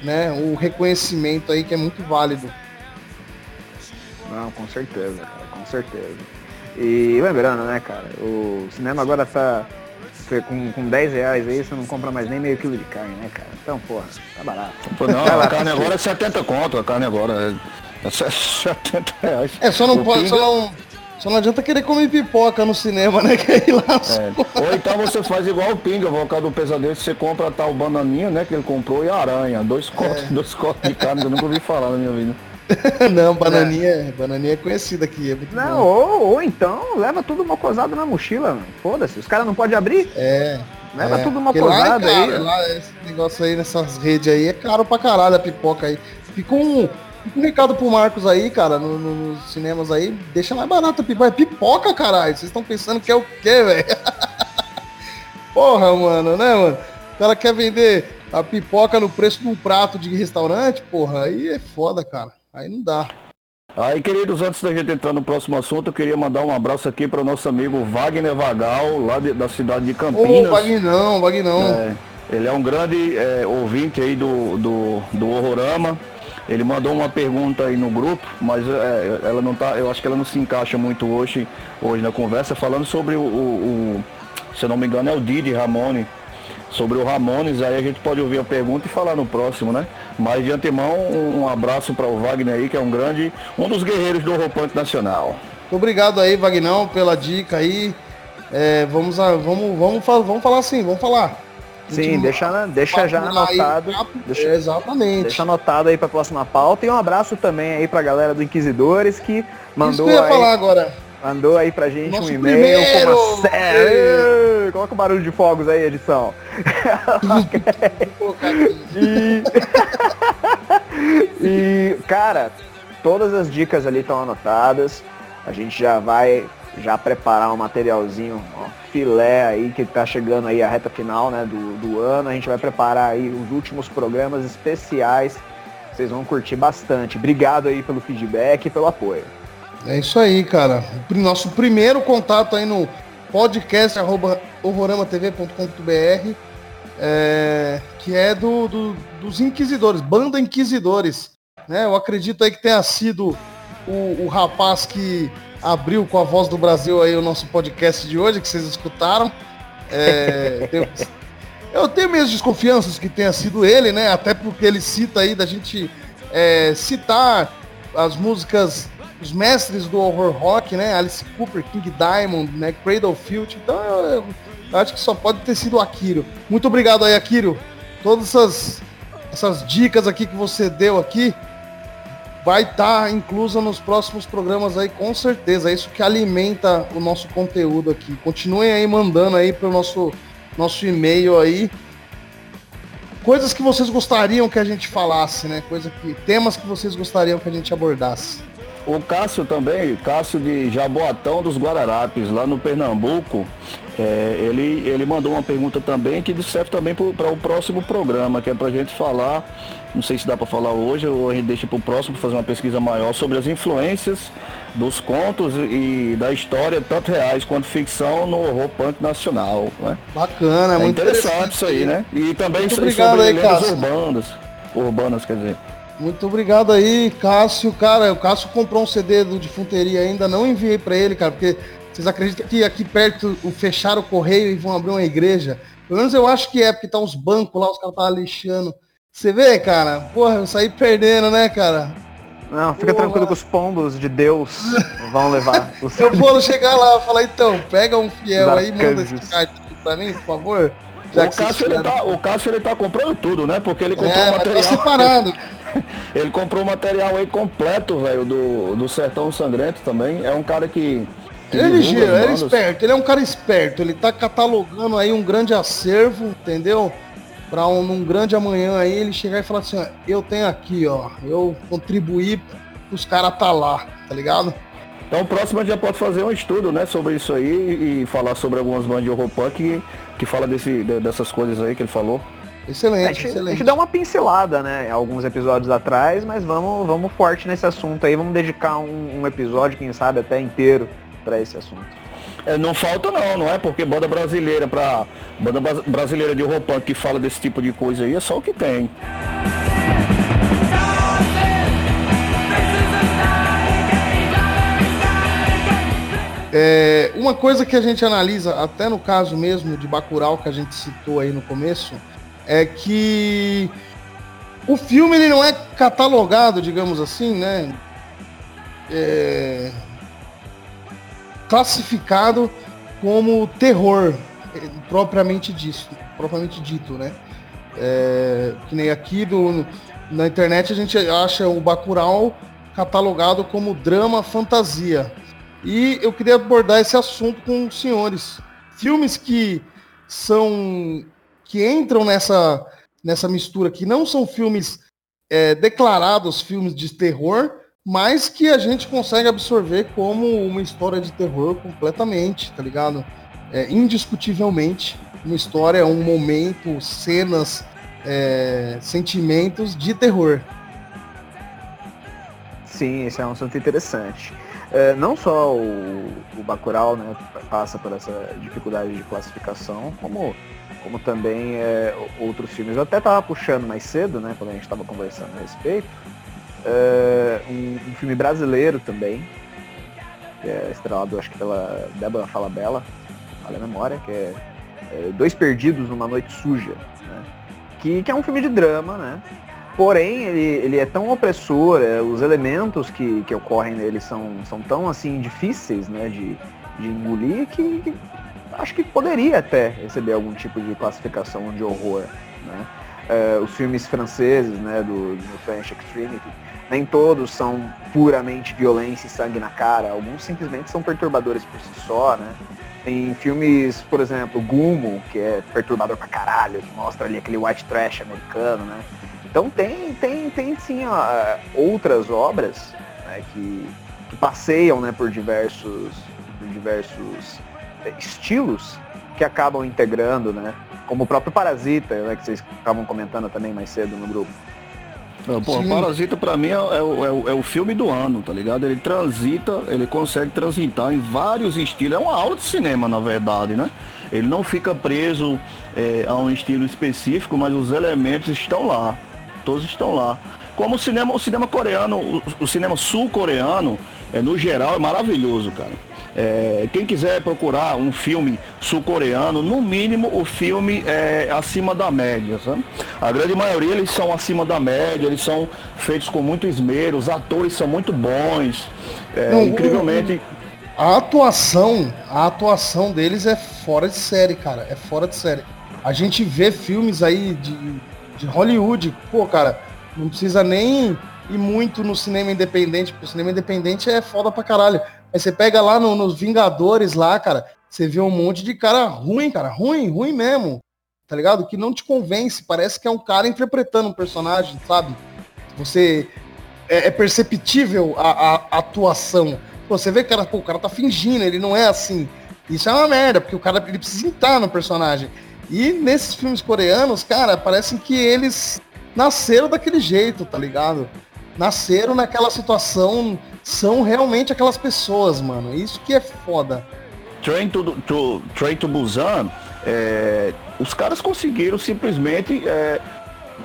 né? O reconhecimento aí que é muito válido. Não, com certeza, cara, com certeza. E lembrando, né, cara, o cinema agora tá com, com 10 reais aí, você não compra mais nem meio quilo de carne, né, cara? Então, porra, tá barato. Não, a carne agora é 70 conto, a carne agora é 70 reais. É, só não pode, só não só não adianta querer comer pipoca no cinema, né? Que aí lá. É. Ou então você faz igual o Pinga, o vocal do pesadelo, você compra tal bananinha, né? Que ele comprou e aranha. Dois cortes, é. dois cortes de carne, eu nunca ouvi falar na minha vida. não, bananinha, é. bananinha é conhecida aqui. É não, ou, ou, então leva tudo mocosado na mochila, Foda-se, os caras não podem abrir. É. Leva é. tudo mocosado aí. É lá, esse negócio aí nessas redes aí é caro pra caralho a pipoca aí. Fica um, um recado pro Marcos aí, cara, no, no, nos cinemas aí, deixa mais barato a pipoca. É pipoca, caralho. Vocês estão pensando que é o quê, velho? Porra, mano, né, mano? O cara quer vender a pipoca no preço de um prato de restaurante, porra, aí é foda, cara. Aí não dá. Aí, queridos, antes da gente entrar no próximo assunto, eu queria mandar um abraço aqui para o nosso amigo Wagner Vagal, lá de, da cidade de Campinas. Ô, Vagnão, Vagnão. É, ele é um grande é, ouvinte aí do, do, do Horrorama. Ele mandou uma pergunta aí no grupo, mas é, ela não tá, eu acho que ela não se encaixa muito hoje, hoje na conversa, falando sobre o, o, o se eu não me engano, é o Didi Ramone, sobre o Ramones, aí a gente pode ouvir a pergunta e falar no próximo, né? Mas de antemão, um, um abraço para o Wagner aí, que é um grande, um dos guerreiros do Roupante Nacional. Obrigado aí, Vagnão, pela dica aí. É, vamos, a, vamos, vamos, vamos falar assim, vamos falar. Sim, deixa, deixa já anotado. Aí, deixa, exatamente. Deixa anotado aí para a próxima pauta. E um abraço também aí para a galera do Inquisidores que mandou. Isso que eu ia aí, falar agora. Mandou aí pra gente Nosso um e-mail com uma série. Coloca o barulho de fogos aí, edição. e... e, cara, todas as dicas ali estão anotadas. A gente já vai já preparar um materialzinho, ó, filé aí, que tá chegando aí a reta final né, do, do ano. A gente vai preparar aí os últimos programas especiais. Vocês vão curtir bastante. Obrigado aí pelo feedback e pelo apoio. É isso aí, cara. Nosso primeiro contato aí no podcast horroramatv.com.br é, que é do, do, dos Inquisidores, Banda Inquisidores. né? Eu acredito aí que tenha sido o, o rapaz que abriu com a voz do Brasil aí o nosso podcast de hoje, que vocês escutaram. É, eu tenho minhas desconfianças que tenha sido ele, né? Até porque ele cita aí da gente é, citar as músicas, os mestres do horror rock, né? Alice Cooper, King Diamond, né? Cradle Field. Então eu, eu, acho que só pode ter sido o Akiro. Muito obrigado aí, Akiro. Todas essas, essas dicas aqui que você deu aqui vai estar tá inclusa nos próximos programas aí, com certeza. É isso que alimenta o nosso conteúdo aqui. Continuem aí mandando aí para o nosso, nosso e-mail aí. Coisas que vocês gostariam que a gente falasse, né? Coisa que, temas que vocês gostariam que a gente abordasse. O Cássio também, Cássio de Jaboatão dos Guararapes, lá no Pernambuco, é, ele, ele mandou uma pergunta também que serve também para o próximo programa, que é para a gente falar, não sei se dá para falar hoje ou a gente deixa para o próximo fazer uma pesquisa maior sobre as influências dos contos e da história, tanto reais quanto ficção, no horror punk nacional. Né? Bacana, é muito interessante, interessante isso aí, né? E também muito obrigado sobre aí, lendas urbanas, urbanas, quer dizer. Muito obrigado aí, Cássio. Cara, o Cássio comprou um CD do Difunteria ainda, não enviei para ele, cara, porque vocês acreditam que aqui perto fecharam o correio e vão abrir uma igreja? Pelo menos eu acho que é, porque tá uns bancos lá, os caras tá lixando. Você vê, cara? Porra, eu saí perdendo, né, cara? Não, fica Porra. tranquilo que os pombos de Deus vão levar. Os... Eu vou chegar lá e falar, então, pega um fiel aí e manda esse cartão pra mim, por favor. Já o Cássio, ele tá, o Cássio ele tá comprando tudo, né? Porque ele comprou é, material. Tá separado. ele comprou material aí completo, velho, do, do Sertão Sangrento também. É um cara que. que ele gira, ele é esperto, ele é um cara esperto, ele tá catalogando aí um grande acervo, entendeu? Pra um, um grande amanhã aí ele chegar e falar assim, ó, eu tenho aqui, ó, eu contribuí os caras tá lá, tá ligado? Então o próximo a gente já pode fazer um estudo, né, sobre isso aí e falar sobre algumas bandas de horror punk que, que fala desse, dessas coisas aí que ele falou. Excelente, a gente, excelente. A gente dá uma pincelada, né, alguns episódios atrás, mas vamos, vamos forte nesse assunto aí, vamos dedicar um, um episódio, quem sabe até inteiro, para esse assunto. É, não falta não, não é? Porque banda brasileira para banda brasileira de punk que fala desse tipo de coisa aí é só o que tem. É, uma coisa que a gente analisa, até no caso mesmo de Bacurau, que a gente citou aí no começo, é que o filme ele não é catalogado, digamos assim, né? É, classificado como terror, propriamente disso, propriamente dito, né? É, que nem aqui do, na internet a gente acha o Bacurau catalogado como drama fantasia. E eu queria abordar esse assunto com os senhores. Filmes que são que entram nessa nessa mistura, que não são filmes é, declarados filmes de terror, mas que a gente consegue absorver como uma história de terror completamente, tá ligado? É, indiscutivelmente, uma história, um momento, cenas, é, sentimentos de terror. Sim, esse é um assunto interessante. É, não só o, o Bacurau né, passa por essa dificuldade de classificação, como, como também é, outros filmes. Eu até estava puxando mais cedo, né, quando a gente estava conversando a respeito, é, um, um, filme brasileiro também, que é estrelado acho que pela Débora Falabella, olha a memória, que é, é Dois Perdidos numa Noite Suja, né, que, que é um filme de drama, né? Porém, ele, ele é tão opressor, é, os elementos que, que ocorrem nele são, são tão assim difíceis né, de, de engolir que, que acho que poderia até receber algum tipo de classificação de horror. Né? É, os filmes franceses né, do, do French Extremity, nem todos são puramente violência e sangue na cara, alguns simplesmente são perturbadores por si só, né? Tem filmes, por exemplo, Gumo, que é perturbador pra caralho, que mostra ali aquele white trash americano, né? Então tem, tem, tem sim ó, outras obras né, que, que passeiam né, por diversos, por diversos é, estilos que acabam integrando, né? Como o próprio Parasita, né, que vocês estavam comentando também mais cedo no grupo. Pô, Parasita pra mim é, é, é, é, o filme do ano, tá ligado? Ele transita, ele consegue transitar em vários estilos. É uma aula de cinema, na verdade, né? Ele não fica preso é, a um estilo específico, mas os elementos estão lá todos estão lá. como o cinema, o cinema coreano, o, o cinema sul-coreano, é, no geral, é maravilhoso, cara. É, quem quiser procurar um filme sul-coreano, no mínimo o filme é acima da média. Sabe? A grande maioria eles são acima da média, eles são feitos com muito esmero, os atores são muito bons. É, Não, incrivelmente. A atuação, a atuação deles é fora de série, cara. É fora de série. A gente vê filmes aí de, de Hollywood, pô, cara, não precisa nem ir muito no cinema independente, porque o cinema independente é foda pra caralho. Aí você pega lá no, nos Vingadores lá, cara, você vê um monte de cara ruim, cara, ruim, ruim mesmo. Tá ligado? Que não te convence, parece que é um cara interpretando um personagem, sabe? Você é, é perceptível a, a, a, atuação. Você vê que cara, pô, o cara tá fingindo, ele não é assim. Isso é uma merda, porque o cara ele precisa entrar no personagem. E nesses filmes coreanos, cara, parecem que eles nasceram daquele jeito, tá ligado? Nasceram naquela situação são realmente aquelas pessoas, mano. Isso que é foda. Train to, to, Train to Busan, é, os caras conseguiram simplesmente é,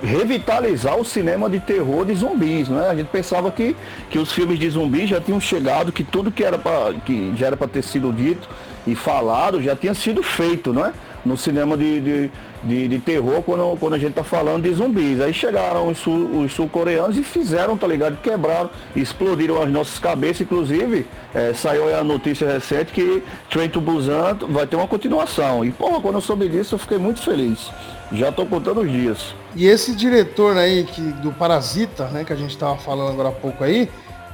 revitalizar o cinema de terror de zumbis, né? A gente pensava que, que os filmes de zumbis já tinham chegado, que tudo que era que já era para ter sido dito e falado já tinha sido feito, não é? No cinema de, de de, de terror quando, quando a gente tá falando de zumbis. Aí chegaram os, sul, os sul-coreanos e fizeram, tá ligado? Quebraram, explodiram as nossas cabeças, inclusive é, saiu a notícia recente que Train to Busan vai ter uma continuação. E porra, quando eu soube disso eu fiquei muito feliz. Já tô contando os dias. E esse diretor aí que, do Parasita, né, que a gente tava falando agora há pouco aí,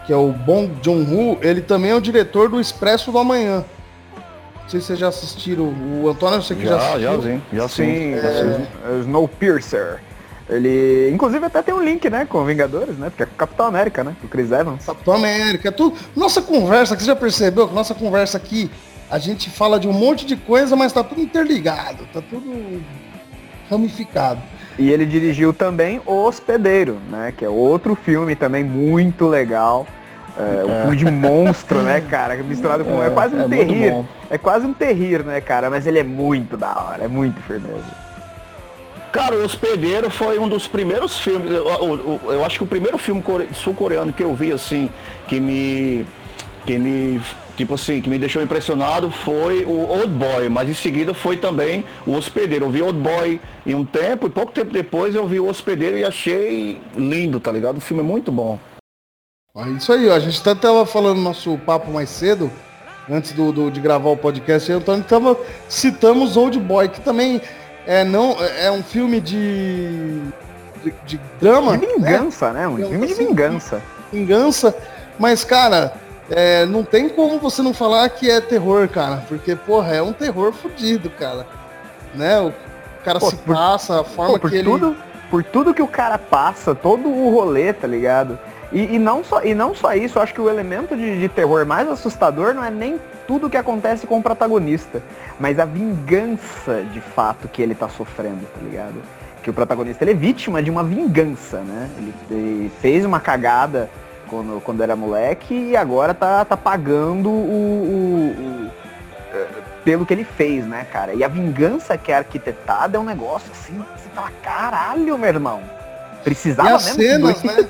que é o Bong Joon-ho, ele também é o diretor do Expresso do Amanhã. Não sei se vocês já assistiram. O Antônio, eu sei que já, já assistiu. Já, sim. Já sim. É, é, Snowpiercer. Ele, inclusive, até tem um link, né, com Vingadores, né? Porque é Capitão América, né? O Chris Evans. Capitão América, é tudo. Nossa conversa, que você já percebeu que nossa conversa aqui, a gente fala de um monte de coisa, mas tá tudo interligado, tá tudo ramificado. E ele dirigiu também O Hospedeiro, né? Que é outro filme também muito legal. É, um é. filme de monstro, né, cara? Misturado com. É, é quase um é terrir. É quase um terrir, né, cara? Mas ele é muito da hora, é muito firmeza. Cara, o Hospedeiro foi um dos primeiros filmes. Eu, eu, eu acho que o primeiro filme sul-coreano que eu vi, assim, que me. que me. Tipo assim, que me deixou impressionado foi o Old Boy, mas em seguida foi também o Hospedeiro. Eu vi Old Boy em um tempo e pouco tempo depois eu vi o Hospedeiro e achei lindo, tá ligado? O filme é muito bom. É isso aí, ó. a gente até tava falando nosso papo mais cedo, antes do, do de gravar o podcast, e Antônio tava, citamos Old Boy, que também é, não, é um filme de, de, de drama. De vingança, né? né? Um filme de assim, vingança. Vingança, mas, cara, é, não tem como você não falar que é terror, cara, porque, porra, é um terror fodido, cara. Né? O cara pô, se por, passa, a forma pô, que ele... Tudo, por tudo que o cara passa, todo o rolê, tá ligado? E, e, não só, e não só isso, acho que o elemento de, de terror mais assustador não é nem tudo que acontece com o protagonista, mas a vingança de fato que ele tá sofrendo, tá ligado? Que o protagonista ele é vítima de uma vingança, né? Ele, ele fez uma cagada quando, quando era moleque e agora tá, tá pagando o, o, o, é, pelo que ele fez, né, cara? E a vingança que é arquitetada é um negócio assim, você fala, caralho, meu irmão Precisava e as cenas, né?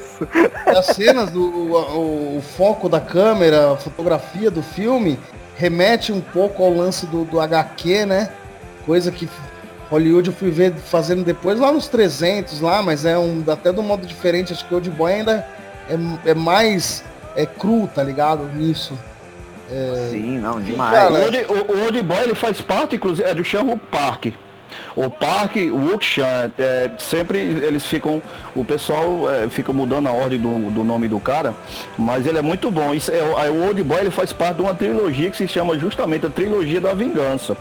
as cenas, do, o, o, foco da câmera, a fotografia do filme remete um pouco ao lance do, do HQ, né? Coisa que Hollywood eu fui ver fazendo depois lá nos 300 lá, mas é um até de um modo diferente. Acho que o Old Boy ainda é, é mais é cru, tá ligado? Nisso. É... Sim, não, demais. Cara, o, Old, o, Old Boy ele faz parte, inclusive, é do Shanghai Park. O parque Wuxia, é, sempre eles ficam, o pessoal é, fica mudando a ordem do, do, nome do cara, mas ele é muito bom. Isso é, o Old Boy ele faz parte de uma trilogia que se chama justamente a trilogia da vingança.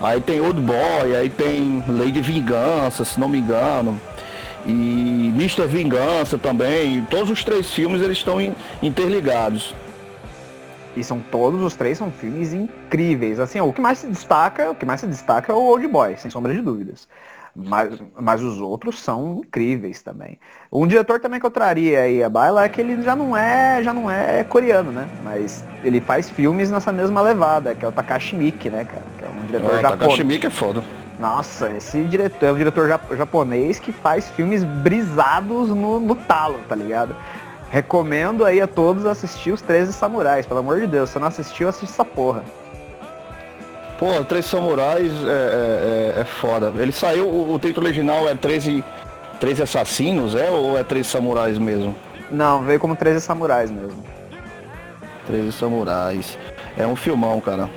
Aí tem Old Boy, aí tem Lei de Vingança, se não me engano. E Mr. Vingança também. Todos os três filmes eles estão in, interligados. E são todos os três são filmes incríveis. Assim, o que mais se destaca, o que mais se destaca é o Old Boy, sem sombra de dúvidas. Mas, mas os outros são incríveis também. Um diretor também que eu traria aí a baila é que ele já não é, já não é coreano, né? Mas ele faz filmes nessa mesma levada, que é o Takashi Miike, né, cara? Que é um diretor é, japonês. Takashi Miike é foda. Nossa, esse diretor é um diretor japonês que faz filmes brisados no, no talo, tá ligado? Recomendo aí a todos assistir os 13 Samurais, pelo amor de Deus. Se não assistiu, assiste essa porra. Pô, Três Samurais é, é, é, é foda. Ele saiu, o, o, título original é 13, 13 Assassinos, é? Ou é Três Samurais mesmo? Não, veio como 13 Samurais mesmo. 13 Samurais. É um filmão, cara.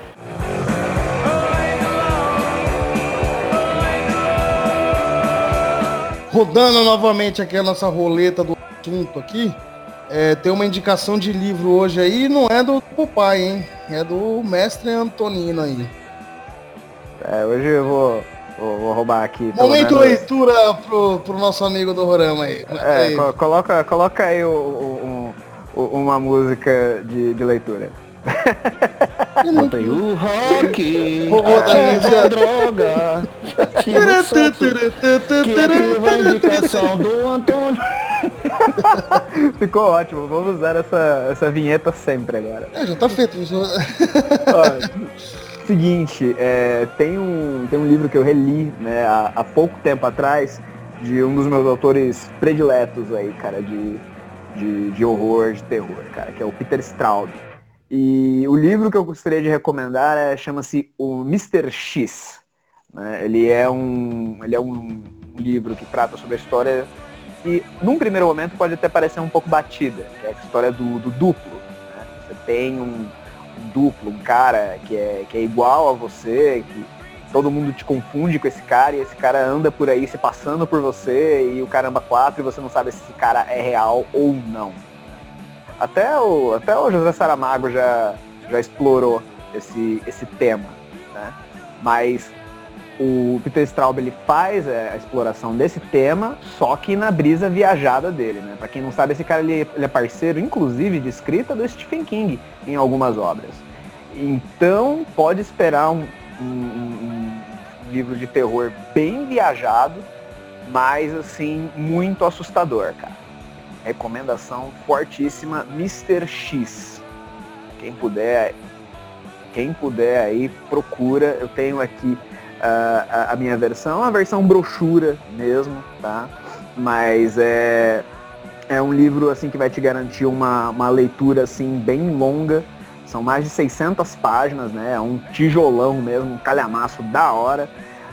Rodando novamente aqui a nossa roleta do assunto aqui. É, tem uma indicação de livro hoje aí, não é do papai, hein? É do mestre Antonino aí. É, hoje eu vou, vou, vou roubar aqui. Momento menos... leitura pro, pro nosso amigo do Rorama aí. É, aí. coloca, coloca aí o, o, o, uma música de, de leitura. Botei o rock, Vou botar a droga. Que a indicação do Antônio. Ficou ótimo, vamos usar essa, essa vinheta sempre agora. É, já tá feito. seguinte, é, tem, um, tem um livro que eu reli né, há, há pouco tempo atrás, de um dos meus autores prediletos aí, cara, de, de, de horror, de terror, cara, que é o Peter Straub. E o livro que eu gostaria de recomendar é, chama-se O Mr. X. Né? Ele é, um, ele é um livro que trata sobre a história que, num primeiro momento, pode até parecer um pouco batida, que é a história do, do duplo. Né? Você tem um, um, duplo, um cara que é, que é igual a você, que todo mundo te confunde com esse cara e esse cara anda por aí se passando por você e o caramba quatro e você não sabe se esse cara é real ou não. Até o, até o José Saramago já, já explorou esse, esse tema. Né? Mas o Peter Straub ele faz é, a exploração desse tema, só que na brisa viajada dele, né? Para quem não sabe, esse cara ele, ele, é parceiro, inclusive, de escrita do Stephen King em algumas obras. Então pode esperar um, um, um livro de terror bem viajado, mas assim muito assustador, cara. Recomendação fortíssima, Mr. X. Quem puder, quem puder aí, procura. Eu tenho aqui a, a, minha versão, a versão brochura mesmo, tá? Mas é, é um livro assim que vai te garantir uma, uma leitura assim bem longa. São mais de 600 páginas, né? É um tijolão mesmo, um calhamaço da hora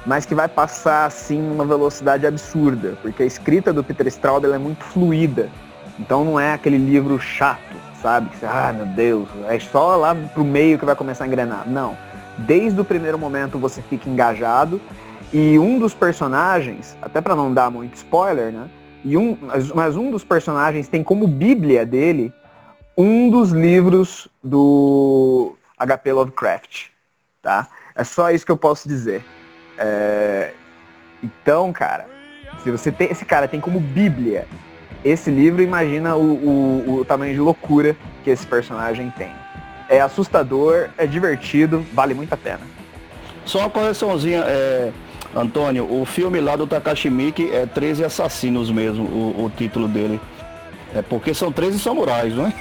mas que vai passar assim uma velocidade absurda, porque a escrita do Peter Straub é muito fluida. Então não é aquele livro chato, sabe? Que você, ah, meu Deus, é só lá pro meio que vai começar a engrenar. Não. Desde o primeiro momento você fica engajado e um dos personagens, até para não dar muito spoiler, né? E um, mas um dos personagens tem como bíblia dele um dos livros do HP Lovecraft, tá? É só isso que eu posso dizer. É... Então, cara, se você tem esse cara tem como bíblia esse livro, imagina o, o, o tamanho de loucura que esse personagem tem. É assustador, é divertido, vale muito a pena. Só uma correçãozinha, é, Antônio, o filme lá do Takashi Miike é 13 Assassinos mesmo, o, o título dele. É porque são 13 samurais, não é?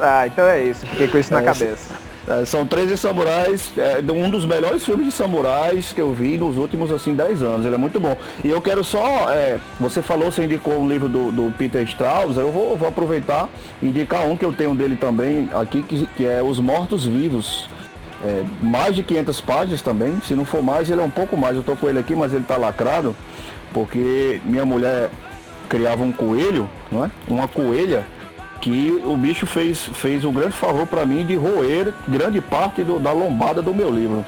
ah, então é isso, fiquei com isso na é, cabeça. É, são 13 samurais, é um dos melhores filmes de samurais que eu vi nos últimos assim 10 anos. Ele é muito bom. E eu quero só, é, você falou, você indicou um livro do, do Peter Strauss, eu vou, vou, aproveitar e indicar um que eu tenho dele também aqui, que, que é Os Mortos Vivos. É, mais de 500 páginas também, se não for mais, ele é um pouco mais. Eu tô com ele aqui, mas ele tá lacrado, porque minha mulher criava um coelho, não é? Uma coelha que o bicho fez, fez um grande favor para mim de roer grande parte do, da lombada do meu livro.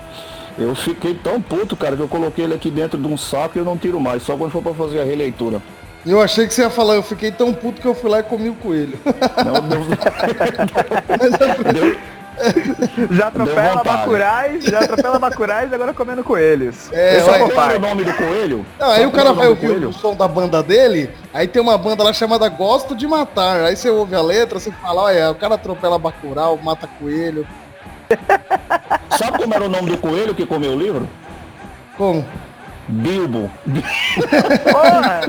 Eu fiquei tão puto, cara, que eu coloquei ele aqui dentro de um saco e eu não tiro mais, só quando for para fazer a releitura. Eu achei que você ia falar, eu fiquei tão puto que eu fui lá e comi o coelho. Não, deu... deu... já atropela Bacurais, já atropela Bacurais agora comendo coelhos. É, Esse é o nome do coelho? Não, aí o cara vai ouvir o som da banda dele, aí tem uma banda lá chamada Gosto de Matar. Aí você ouve a letra, você fala, olha, o cara atropela Bacural, mata coelho. Sabe como era o nome do coelho que comeu o livro? Como? Bilbo. Porra,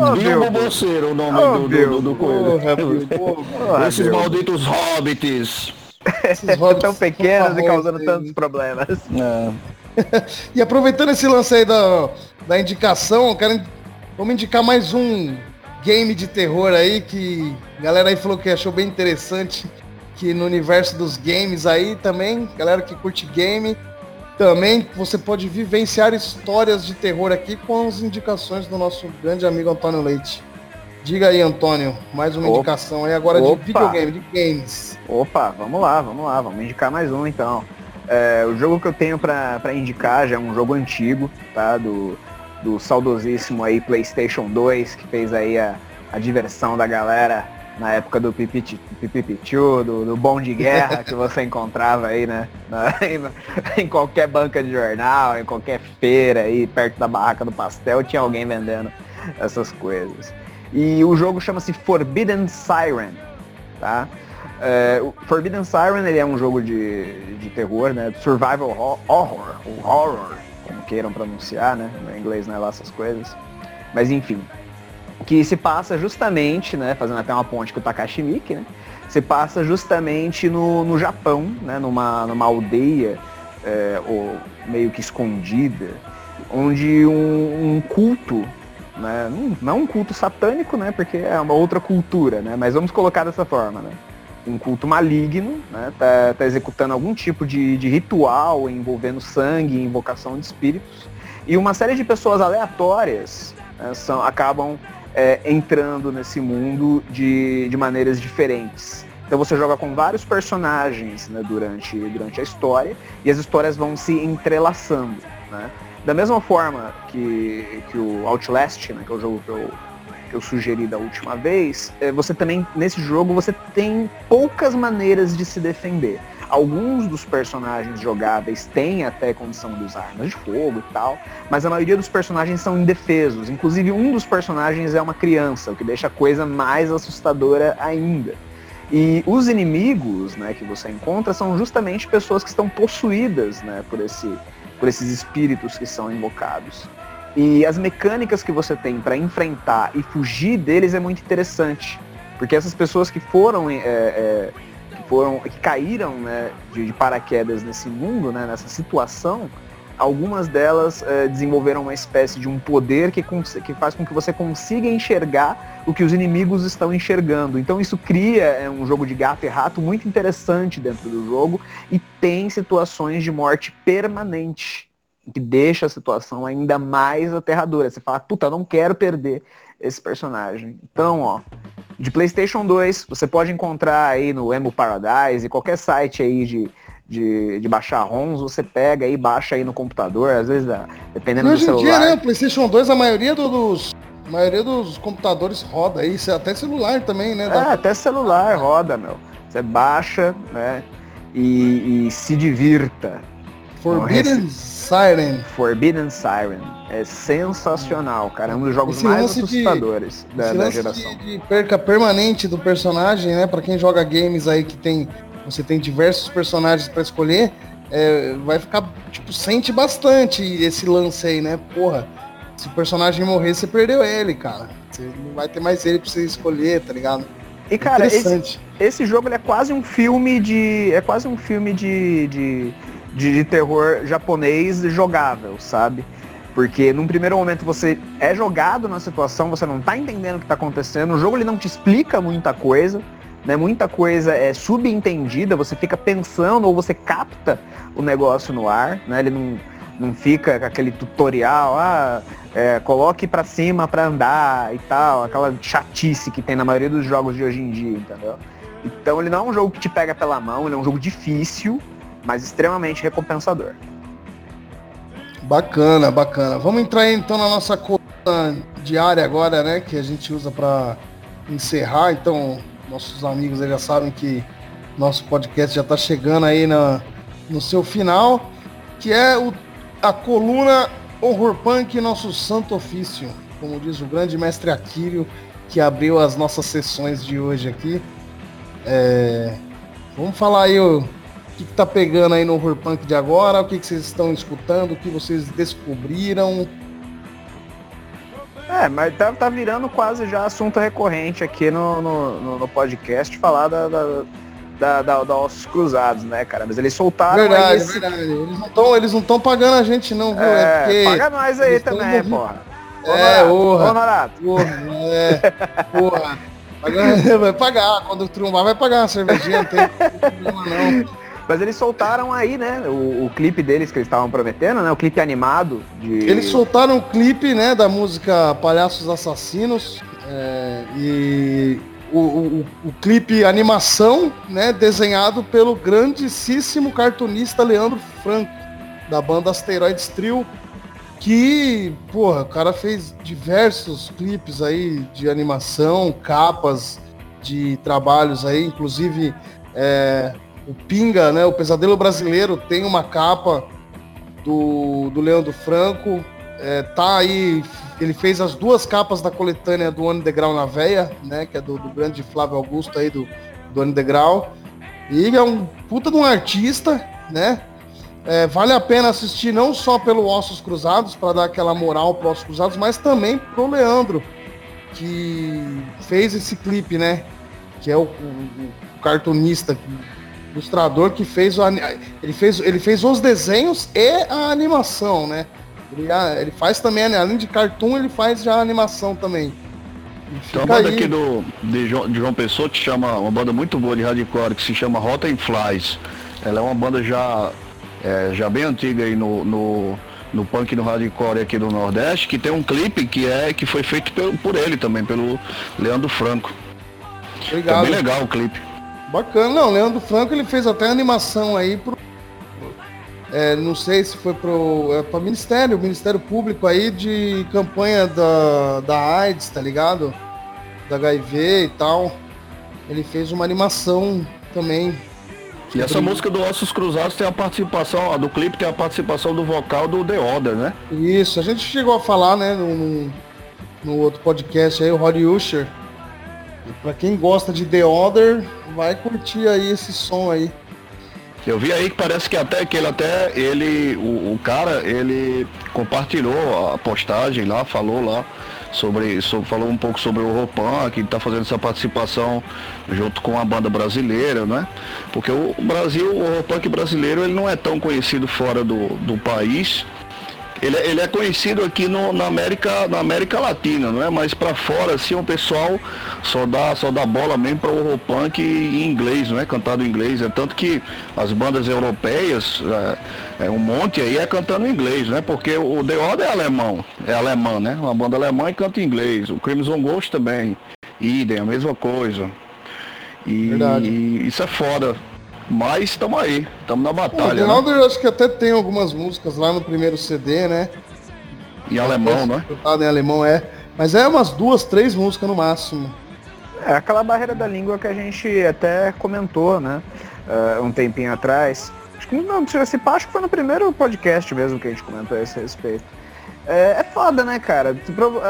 oh, Bilbo Bolseiro, o nome oh, do, do, do, coelho. Porra, Esses malditos hobbits. Esses tão pequenos e causando tantos problemas. É. e aproveitando esse lance aí da, da indicação, eu quero, vamos indicar mais um game de terror aí que a galera aí falou que achou bem interessante que no universo dos games aí também, galera que curte game, também você pode vivenciar histórias de terror aqui com as indicações do nosso grande amigo Antônio Leite. Diga aí, Antônio, mais uma Opa. indicação aí agora Opa. de videogame, de games. Opa, vamos lá, vamos lá, vamos indicar mais um então. É, o jogo que eu tenho para indicar já é um jogo antigo, tá? Do, do saudosíssimo aí PlayStation 2, que fez aí a, a diversão da galera na época do Pipipichu, do, do bom de guerra que você encontrava aí, né? Na, em, em, qualquer banca de jornal, em qualquer feira aí, perto da barraca do pastel, tinha alguém vendendo essas coisas. E o jogo chama-se Forbidden Siren, tá? É, Forbidden Siren ele é um jogo de, de terror, né? Survival horror, ou horror, como queiram pronunciar, né? No inglês não é lá essas coisas. Mas enfim, que se passa justamente, né, fazendo até uma ponte com o Takashi Miike, né, se passa justamente no, no Japão, né, numa, numa aldeia é, ou meio que escondida, onde um, um culto, né, não um culto satânico, né, porque é uma outra cultura, né, mas vamos colocar dessa forma, né, um culto maligno, né, tá, tá executando algum tipo de, de ritual envolvendo sangue, invocação de espíritos, e uma série de pessoas aleatórias né, são, acabam é, entrando nesse mundo de, de maneiras diferentes. Então você joga com vários personagens né, durante, durante a história e as histórias vão se entrelaçando. Né? Da mesma forma que, que o Outlast, né, que é o jogo que eu, que eu sugeri da última vez, é, você também, nesse jogo, você tem poucas maneiras de se defender. Alguns dos personagens jogáveis têm até condição de usar armas de fogo e tal, mas a maioria dos personagens são indefesos. Inclusive um dos personagens é uma criança, o que deixa a coisa mais assustadora ainda. E os inimigos né, que você encontra são justamente pessoas que estão possuídas né, por, esse, por esses espíritos que são invocados. E as mecânicas que você tem para enfrentar e fugir deles é muito interessante. Porque essas pessoas que foram é, é, foram que caíram né, de, de, paraquedas nesse mundo, né, nessa situação, algumas delas é, desenvolveram uma espécie de um poder que, que faz com que você consiga enxergar o que os inimigos estão enxergando. Então isso cria é, um jogo de gato e rato muito interessante dentro do jogo e tem situações de morte permanente que deixa a situação ainda mais aterradora. Você fala, puta, não quero perder esse personagem. Então, ó, de PlayStation 2, você pode encontrar aí no Emo Paradise, qualquer site aí de, de, de baixar ROMs, você pega aí, baixa aí no computador, às vezes, dependendo Hoje do celular. Hoje em dia, né, PlayStation 2, a maioria dos, a maioria dos computadores roda aí, até celular também, né? É, até celular roda, meu. Você baixa, né, e, e se divirta. Forbidden Siren. Forbidden Siren. É sensacional, cara. É um dos jogos esse mais assustadores de, da, da geração. De, de perca permanente do personagem, né? Para quem joga games aí que tem. Você tem diversos personagens para escolher. É, vai ficar, tipo, sente bastante esse lance aí, né? Porra, se o personagem morrer, você perdeu ele, cara. Você não vai ter mais ele pra você escolher, tá ligado? E cara, esse, esse jogo é quase um filme de. É quase um filme de, de de, de terror japonês jogável, sabe? Porque num primeiro momento você é jogado na situação, você não tá entendendo o que tá acontecendo, o jogo ele não te explica muita coisa, né? Muita coisa é subentendida, você fica pensando ou você capta o negócio no ar, né? Ele não, não fica com aquele tutorial, ah, é, coloque para cima para andar e tal, aquela chatice que tem na maioria dos jogos de hoje em dia, entendeu? Então ele não é um jogo que te pega pela mão, ele é um jogo difícil, mas extremamente recompensador. Bacana, bacana. Vamos entrar então na nossa coluna diária agora, né? Que a gente usa para encerrar. Então, nossos amigos já sabem que nosso podcast já está chegando aí na, no seu final, que é o, a coluna Horror Punk, nosso santo ofício, como diz o grande mestre Aquírio, que abriu as nossas sessões de hoje aqui. É, vamos falar aí o que, que tá pegando aí no horror punk de agora? O que, que vocês estão escutando? O que vocês descobriram? É, mas tá, tá virando quase já assunto recorrente aqui no, no, no podcast falar da, da, da, da, da Ossos Cruzados, né, cara? Mas eles soltaram verdade, esse... verdade. Eles não estão pagando a gente não, viu? É, é paga nós aí também, porra. É, porra. Ô, Norato. Porra, é, porra. Vai pagar, quando trumbar vai pagar uma cervejinha, não tem problema não. Mas eles soltaram aí, né, o, o clipe deles que eles estavam prometendo, né, o clipe animado de... Eles soltaram o clipe, né, da música Palhaços Assassinos é, e o, o, o, clipe animação, né, desenhado pelo grandíssimo cartunista Leandro Franco, da banda Asteroids Trio, que, porra, o cara fez diversos clipes aí de animação, capas de trabalhos aí, inclusive é, o Pinga, né, o Pesadelo Brasileiro tem uma capa do, do Leandro Franco, é, tá aí, ele fez as duas capas da coletânea do Underground na Veia, né, que é do, do grande Flávio Augusto aí do, do Underground, e é um puta de um artista, né, é, vale a pena assistir não só pelo Ossos Cruzados, para dar aquela moral para Ossos Cruzados, mas também pro Leandro, que fez esse clipe, né? Que é o, o, o cartunista, ilustrador que fez o ele fez ele fez os desenhos e a animação, né? Ele, ele faz também além de cartoon, ele faz já a animação também. Tem uma banda aí. aqui do, de, João, de João Pessoa que chama, uma banda muito boa de hardcore que se chama Rotten Flies. Ela é uma banda já é, já bem antiga aí no, no, no punk no hardcore aqui do Nordeste, que tem um clipe que é que foi feito por, por ele também, pelo Leandro Franco. Obrigado. É bem legal o clipe. Bacana, não, Leandro Franco ele fez até animação aí pro. É, não sei se foi pro. É, para Ministério, Ministério Público aí de campanha da, da AIDS, tá ligado? Da HIV e tal. Ele fez uma animação também e essa música do Ossos Cruzados tem a participação, a do clipe tem a participação do vocal do The Order, né? Isso, a gente chegou a falar, né, no, no outro podcast aí, o Roddy Usher. Pra quem gosta de The Order, vai curtir aí esse som aí. Eu vi aí que parece que até que ele até ele o, o cara ele compartilhou a postagem lá, falou lá sobre, sobre falou um pouco sobre o Ropan, que está fazendo essa participação junto com a banda brasileira, né? Porque o Brasil, o Ropan brasileiro, ele não é tão conhecido fora do, do país. Ele, ele é conhecido aqui no, na, América, na América Latina, não é? Mas para fora, assim, o pessoal só dá, só dá bola mesmo para o punk em inglês, não é? Cantado em inglês. É tanto que as bandas europeias, é, é um monte aí é cantando em inglês, né? Porque o The Order é alemão, é alemã, né? Uma banda alemã e canta em inglês. O Crimson Ghost também, idem, a mesma coisa. E, Verdade. e isso é foda. Mas estamos aí, estamos na batalha. O Ronaldo né? eu acho que até tem algumas músicas lá no primeiro CD, né? Em alemão, né? Em alemão, é. Mas é umas duas, três músicas no máximo. É aquela barreira da língua que a gente até comentou, né? Uh, um tempinho atrás. Acho que não, se pá, acho que foi no primeiro podcast mesmo que a gente comentou a esse respeito. É, é foda, né, cara?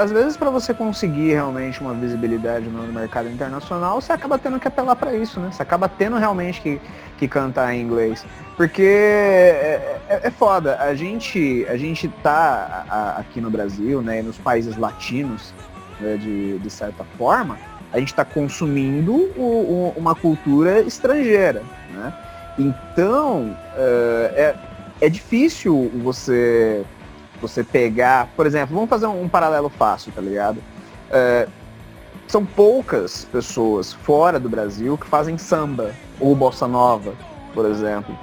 Às vezes para você conseguir realmente uma visibilidade no mercado internacional, você acaba tendo que apelar para isso, né? Você acaba tendo realmente que, que cantar em inglês. Porque é, é, é foda. A gente, a gente tá a, aqui no Brasil, né, nos países latinos, né, de, de certa forma, a gente está consumindo o, o, uma cultura estrangeira, né? Então, é, é, é difícil você você pegar, por exemplo, vamos fazer um, um paralelo fácil, tá ligado? É, são poucas pessoas fora do Brasil que fazem samba ou bossa nova, por exemplo.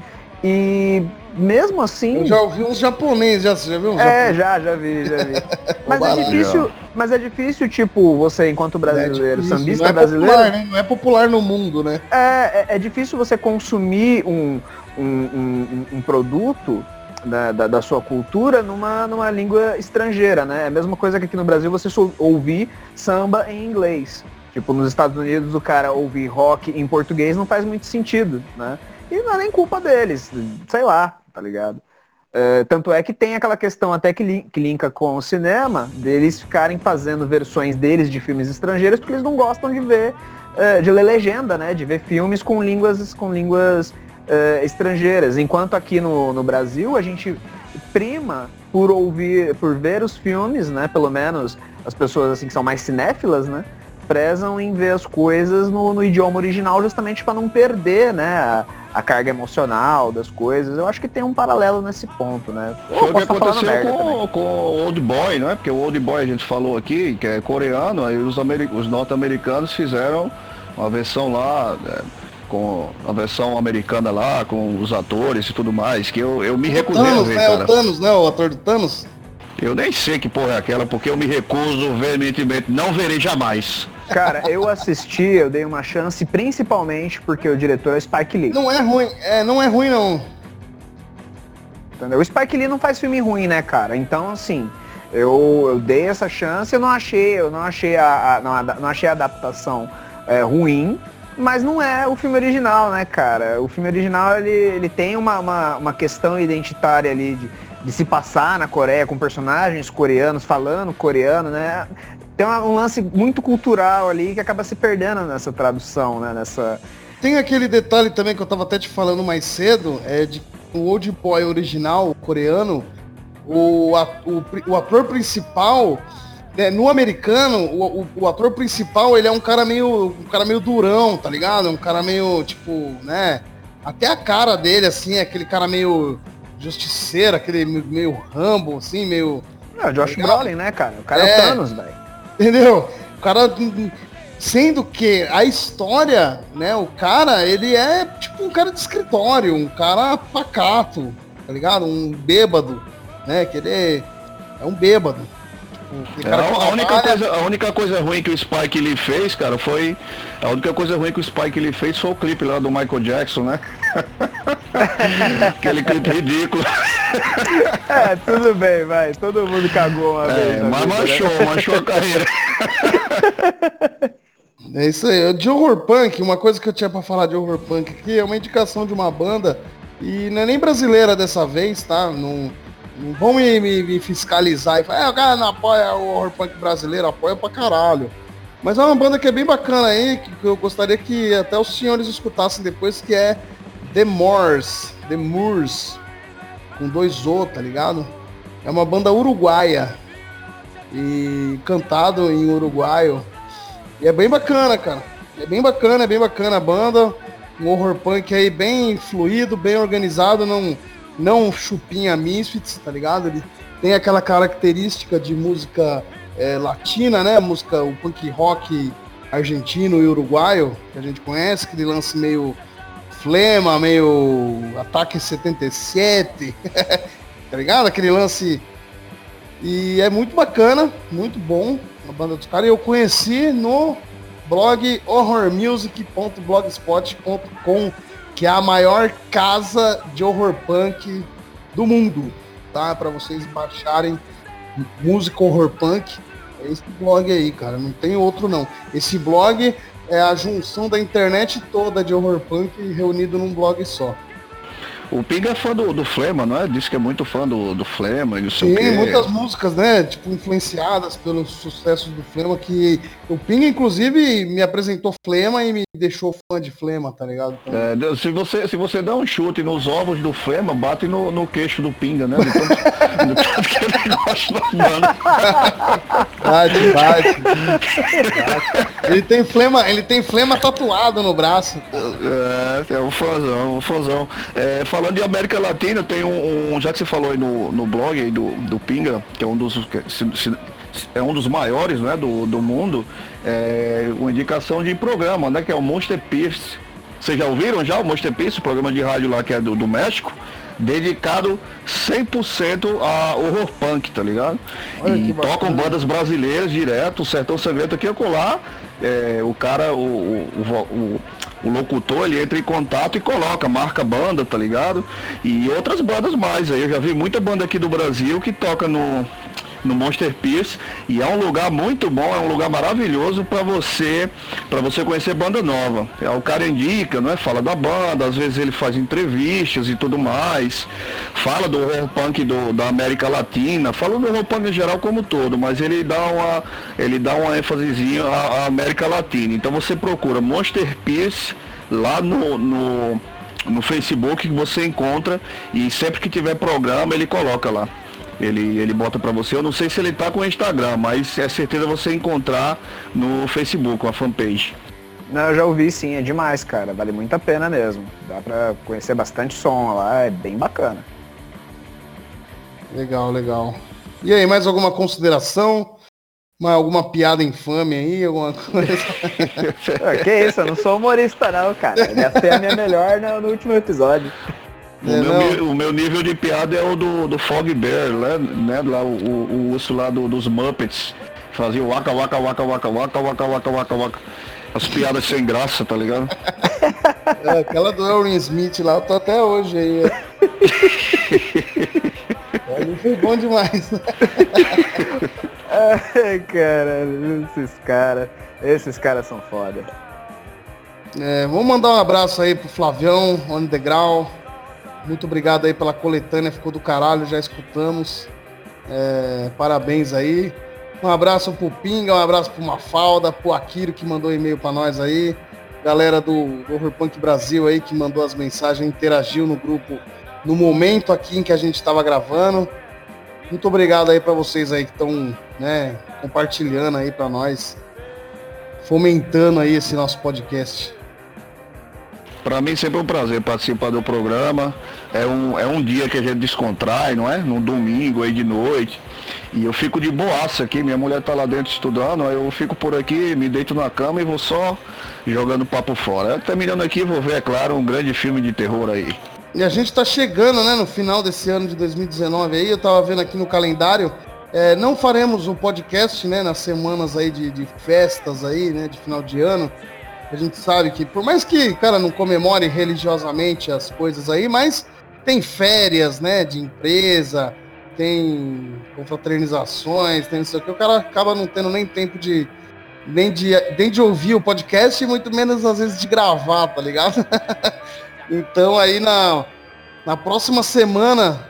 E mesmo assim. Eu já ouvi uns japoneses, já, já viu? É, já, já vi, já vi. mas é difícil, mas é difícil, tipo, você, enquanto brasileiro, é sambista não é brasileiro. Popular, né? Não é popular no mundo, né? É, é, é difícil você consumir um, um, um, um produto da, da, da, sua cultura numa, numa língua estrangeira, né? É a mesma coisa que aqui no Brasil você ouvir samba em inglês. Tipo, nos Estados Unidos o cara ouvir rock em português não faz muito sentido, né? E não é nem culpa deles, sei lá, tá ligado? É, tanto é que tem aquela questão até que, li que linka com o cinema, deles ficarem fazendo versões deles de filmes estrangeiros porque eles não gostam de ver, é, de ler legenda, né? De ver filmes com línguas, com línguas uh, estrangeiras. Enquanto aqui no, no Brasil a gente prima por ouvir, por ver os filmes, né? Pelo menos as pessoas assim que são mais cinéfilas, né? prezam em ver as coisas no, no idioma original justamente para não perder, né? A, a, carga emocional das coisas. Eu acho que tem um paralelo nesse ponto, né? Foi o que aconteceu com, com o Old Boy, não é? Porque o Old Boy a gente falou aqui, que é coreano, aí os, os norte-americanos fizeram uma versão lá. É, com a versão americana lá, com os atores e tudo mais, que eu, eu me recusei Thanos, a ver, né? cara. O Thanos, né? O ator do Thanos. Eu nem sei que porra é aquela, porque eu me recuso veementemente, não verei jamais. Cara, eu assisti, eu dei uma chance, principalmente porque o diretor é Spike Lee. Não é ruim, é, não é ruim não. Entendeu? O Spike Lee não faz filme ruim, né, cara? Então, assim, eu, eu dei essa chance, eu não achei, eu não achei a, a não, não, achei a adaptação é, ruim, mas não é o filme original, né, cara? O filme original, ele, ele tem uma, uma, uma questão identitária ali de de se passar na Coreia com personagens coreanos falando coreano, né? Tem um lance muito cultural ali que acaba se perdendo nessa tradução, né? Nessa... Tem aquele detalhe também que eu tava até te falando mais cedo, é de o Old Boy original coreano, o, o, o ator principal, né, no americano, o, o, o, ator principal, ele é um cara meio um cara meio durão, tá ligado? Um cara meio, tipo, né? Até a cara dele, assim, é aquele cara meio justiceiro, aquele meio Rambo, assim, meio. Não, Josh tá Brolin, né, cara? O cara é, é o Thanos, velho. Entendeu? O cara. Sendo que a história, né, o cara, ele é tipo um cara de escritório, um cara pacato, tá ligado? Um bêbado, né? Que ele é, é um bêbado. Tipo, é, a, única coisa, a única coisa ruim que o Spike ele fez, cara, foi. A única coisa ruim que o Spike ele fez foi o clipe lá do Michael Jackson, né? Aquele clipe ridículo. É, tudo bem, vai. Todo mundo cagou uma é, vez. Mas vida, manchou, né? manchou a carreira. É isso aí. De horror punk, uma coisa que eu tinha para falar de horror punk aqui é uma indicação de uma banda, e não é nem brasileira dessa vez, tá? Não, não vão me, me, me fiscalizar e falar, é, o cara não apoia o horror punk brasileiro, apoia pra caralho. Mas é uma banda que é bem bacana aí, que, que eu gostaria que até os senhores escutassem depois, que é The Moors, The Moors, com dois O, tá ligado? É uma banda uruguaia e cantado em uruguaio. E é bem bacana, cara. É bem bacana, é bem bacana a banda. Um horror punk aí bem fluido, bem organizado, não, não chupinha Misfits, tá ligado? Ele tem aquela característica de música é, latina, né? Música, o punk rock argentino e uruguaio, que a gente conhece, aquele lance meio Flema, meio Ataque 77, tá ligado? Aquele lance. E é muito bacana, muito bom a banda dos caras. Eu conheci no blog horrormusic.blogspot.com, que é a maior casa de horror punk do mundo, tá? Para vocês baixarem música horror punk. É esse blog aí, cara. Não tem outro não. Esse blog é a junção da internet toda de horror punk reunido num blog só. O Ping é fã do, do Flema, não é? Diz que é muito fã do, do Flema e o seu Tem muitas músicas, né? Tipo, influenciadas pelos sucessos do Flema, que o Ping, inclusive, me apresentou Flema e me deixou fã de Flema, tá ligado? Então... É, se, você, se você dá um chute nos ovos do Flema, bate no, no queixo do Pinga, né? Do tanto, que ele gosta Bate, bate. Ele tem Flema, ele tem Flema tatuado no braço. É, é um fãzão, um fãzão. É, falando de América Latina, tem um, um, já que você falou aí no, no blog aí do, do Pinga, que é um dos se, se, é um dos maiores né, do, do mundo, é, uma indicação de programa, né, que é o Monster Pierce. Vocês já ouviram já o Monster Pierce, o programa de rádio lá que é do, do México? dedicado 100% a horror punk, tá ligado? Olha e tocam bandas brasileiras direto, o Sertão Secreto aqui e acolá. É, o cara, o, o, o, o locutor, ele entra em contato e coloca, marca banda, tá ligado? E outras bandas mais aí. Eu já vi muita banda aqui do Brasil que toca no, no Monster Pierce e é um lugar muito bom, é um lugar maravilhoso para você para você conhecer banda nova. É o cara indica, não é? Fala da banda, às vezes ele faz entrevistas e tudo mais. Fala do horror punk do, da América Latina, fala do horror punk em geral como todo, mas ele dá uma ele dá uma ênfasezinha à, à América Latina. Então você procura Monster Pierce lá no, no no Facebook que você encontra e sempre que tiver programa ele coloca lá. Ele, ele bota para você. Eu não sei se ele tá com o Instagram, mas é certeza você encontrar no Facebook, a fanpage. Não, eu já ouvi sim, é demais, cara. Vale muito a pena mesmo. Dá pra conhecer bastante som lá, é bem bacana. Legal, legal. E aí, mais alguma consideração? Uma, alguma piada infame aí? Alguma coisa? que isso, eu não sou humorista não, cara. Essa é a minha melhor no, no último episódio. O, é, meu, o, meu, nível de piada é o do, do Fog Bear, né? né? Lá, o, o, o urso lá do, dos Muppets. Fazia waka waka waka waka waka waka waka waka waka. As piadas sem graça, tá ligado? É, aquela do Aaron Smith lá, eu tô até hoje aí. Ele foi bom demais. Ai, cara, esses caras. Esses caras são foda. É, vamos mandar um abraço aí pro Flavião, Grau. Muito obrigado aí pela coletânea, ficou do caralho, já escutamos. É, parabéns aí. Um abraço pro Pinga, um abraço pro Mafalda, pro Akiro que mandou e-mail para nós aí. Galera do Horror Punk Brasil aí que mandou as mensagens, interagiu no grupo no momento aqui em que a gente estava gravando. Muito obrigado aí para vocês aí que estão, né, compartilhando aí para nós, fomentando aí esse nosso podcast. Para mim sempre é um prazer participar do programa. É um, é um dia que a gente descontrai, não é? Num domingo aí de noite. E eu fico de boaça aqui, minha mulher tá lá dentro estudando, eu fico por aqui, me deito na cama e vou só jogando papo fora. Terminando aqui, vou ver, é claro, um grande filme de terror aí. E a gente tá chegando, né, no final desse ano de 2019 aí, eu tava vendo aqui no calendário, é, não faremos um podcast, né, nas semanas aí de, de festas aí, né, de final de ano. A gente sabe que, por mais que, cara, não comemore religiosamente as coisas aí, mas tem férias, né, de empresa, tem confraternizações, tem não sei o que, o cara acaba não tendo nem tempo de nem de, nem de ouvir o podcast e muito menos às vezes de gravar, tá ligado? então aí na, na próxima semana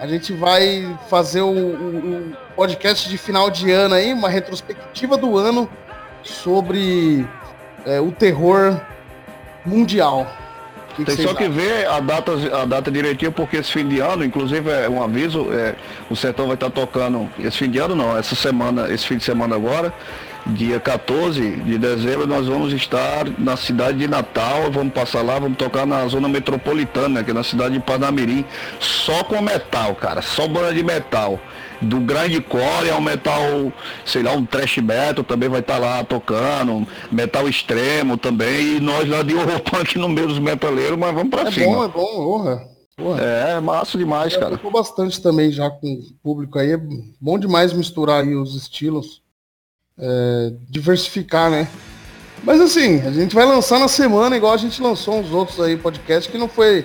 a gente vai fazer o, o, o, podcast de final de ano aí, uma retrospectiva do ano sobre é, o terror mundial. Que Tem que só que ver a data, a data direitinho, porque esse fim de ano, inclusive é um aviso, é, o Sertão vai estar tocando, esse fim de ano não, essa semana, esse fim de semana agora, dia 14 de dezembro, nós vamos estar na cidade de Natal, vamos passar lá, vamos tocar na zona metropolitana, que é na cidade de Panamirim, só com metal, cara, só banda de metal do grande core ao metal, sei lá, um trash metal também vai estar tá lá tocando, metal extremo também, e nós lá de horror punk no meio dos metaleiros, mas vamos pra é cima. É bom, é bom, honra. Porra. É, massa demais, cara. Ficou bastante também já com o público aí. É bom demais misturar aí os estilos. É, diversificar, né? Mas assim, a gente vai lançar na semana, igual a gente lançou uns outros aí podcast que não foi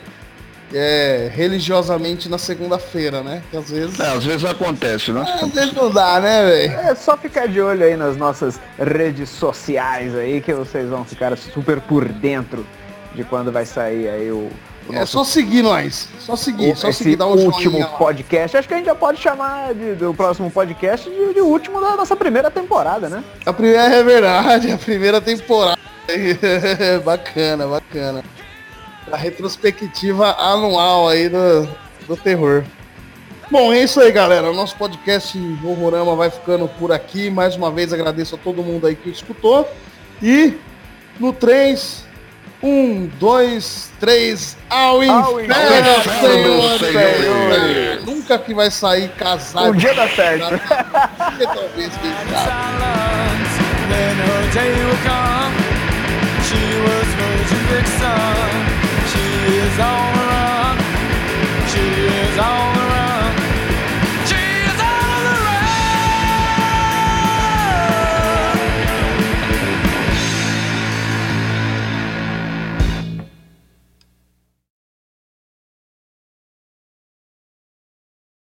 é, religiosamente na segunda-feira, né? Que às vezes. É, às vezes acontece, né? É, às vezes não dá, né, velho? É só ficar de olho aí nas nossas redes sociais aí, que vocês vão ficar super por dentro de quando vai sair aí o. o é só seguir nós. Só seguir, o, só seguir dar um último podcast. Acho que a gente já pode chamar de, do próximo podcast de, de último da nossa primeira temporada, né? A primeira é verdade, a primeira temporada. bacana, bacana a retrospectiva anual aí do, do terror. Bom, é isso aí, galera. O nosso podcast Horrorama vai ficando por aqui. Mais uma vez agradeço a todo mundo aí que escutou. E no 3, um, dois, três, ao, ao inferno, inferno, senhor, Nunca que vai sair casado. Um dia da festa Porque talvez quem sabe.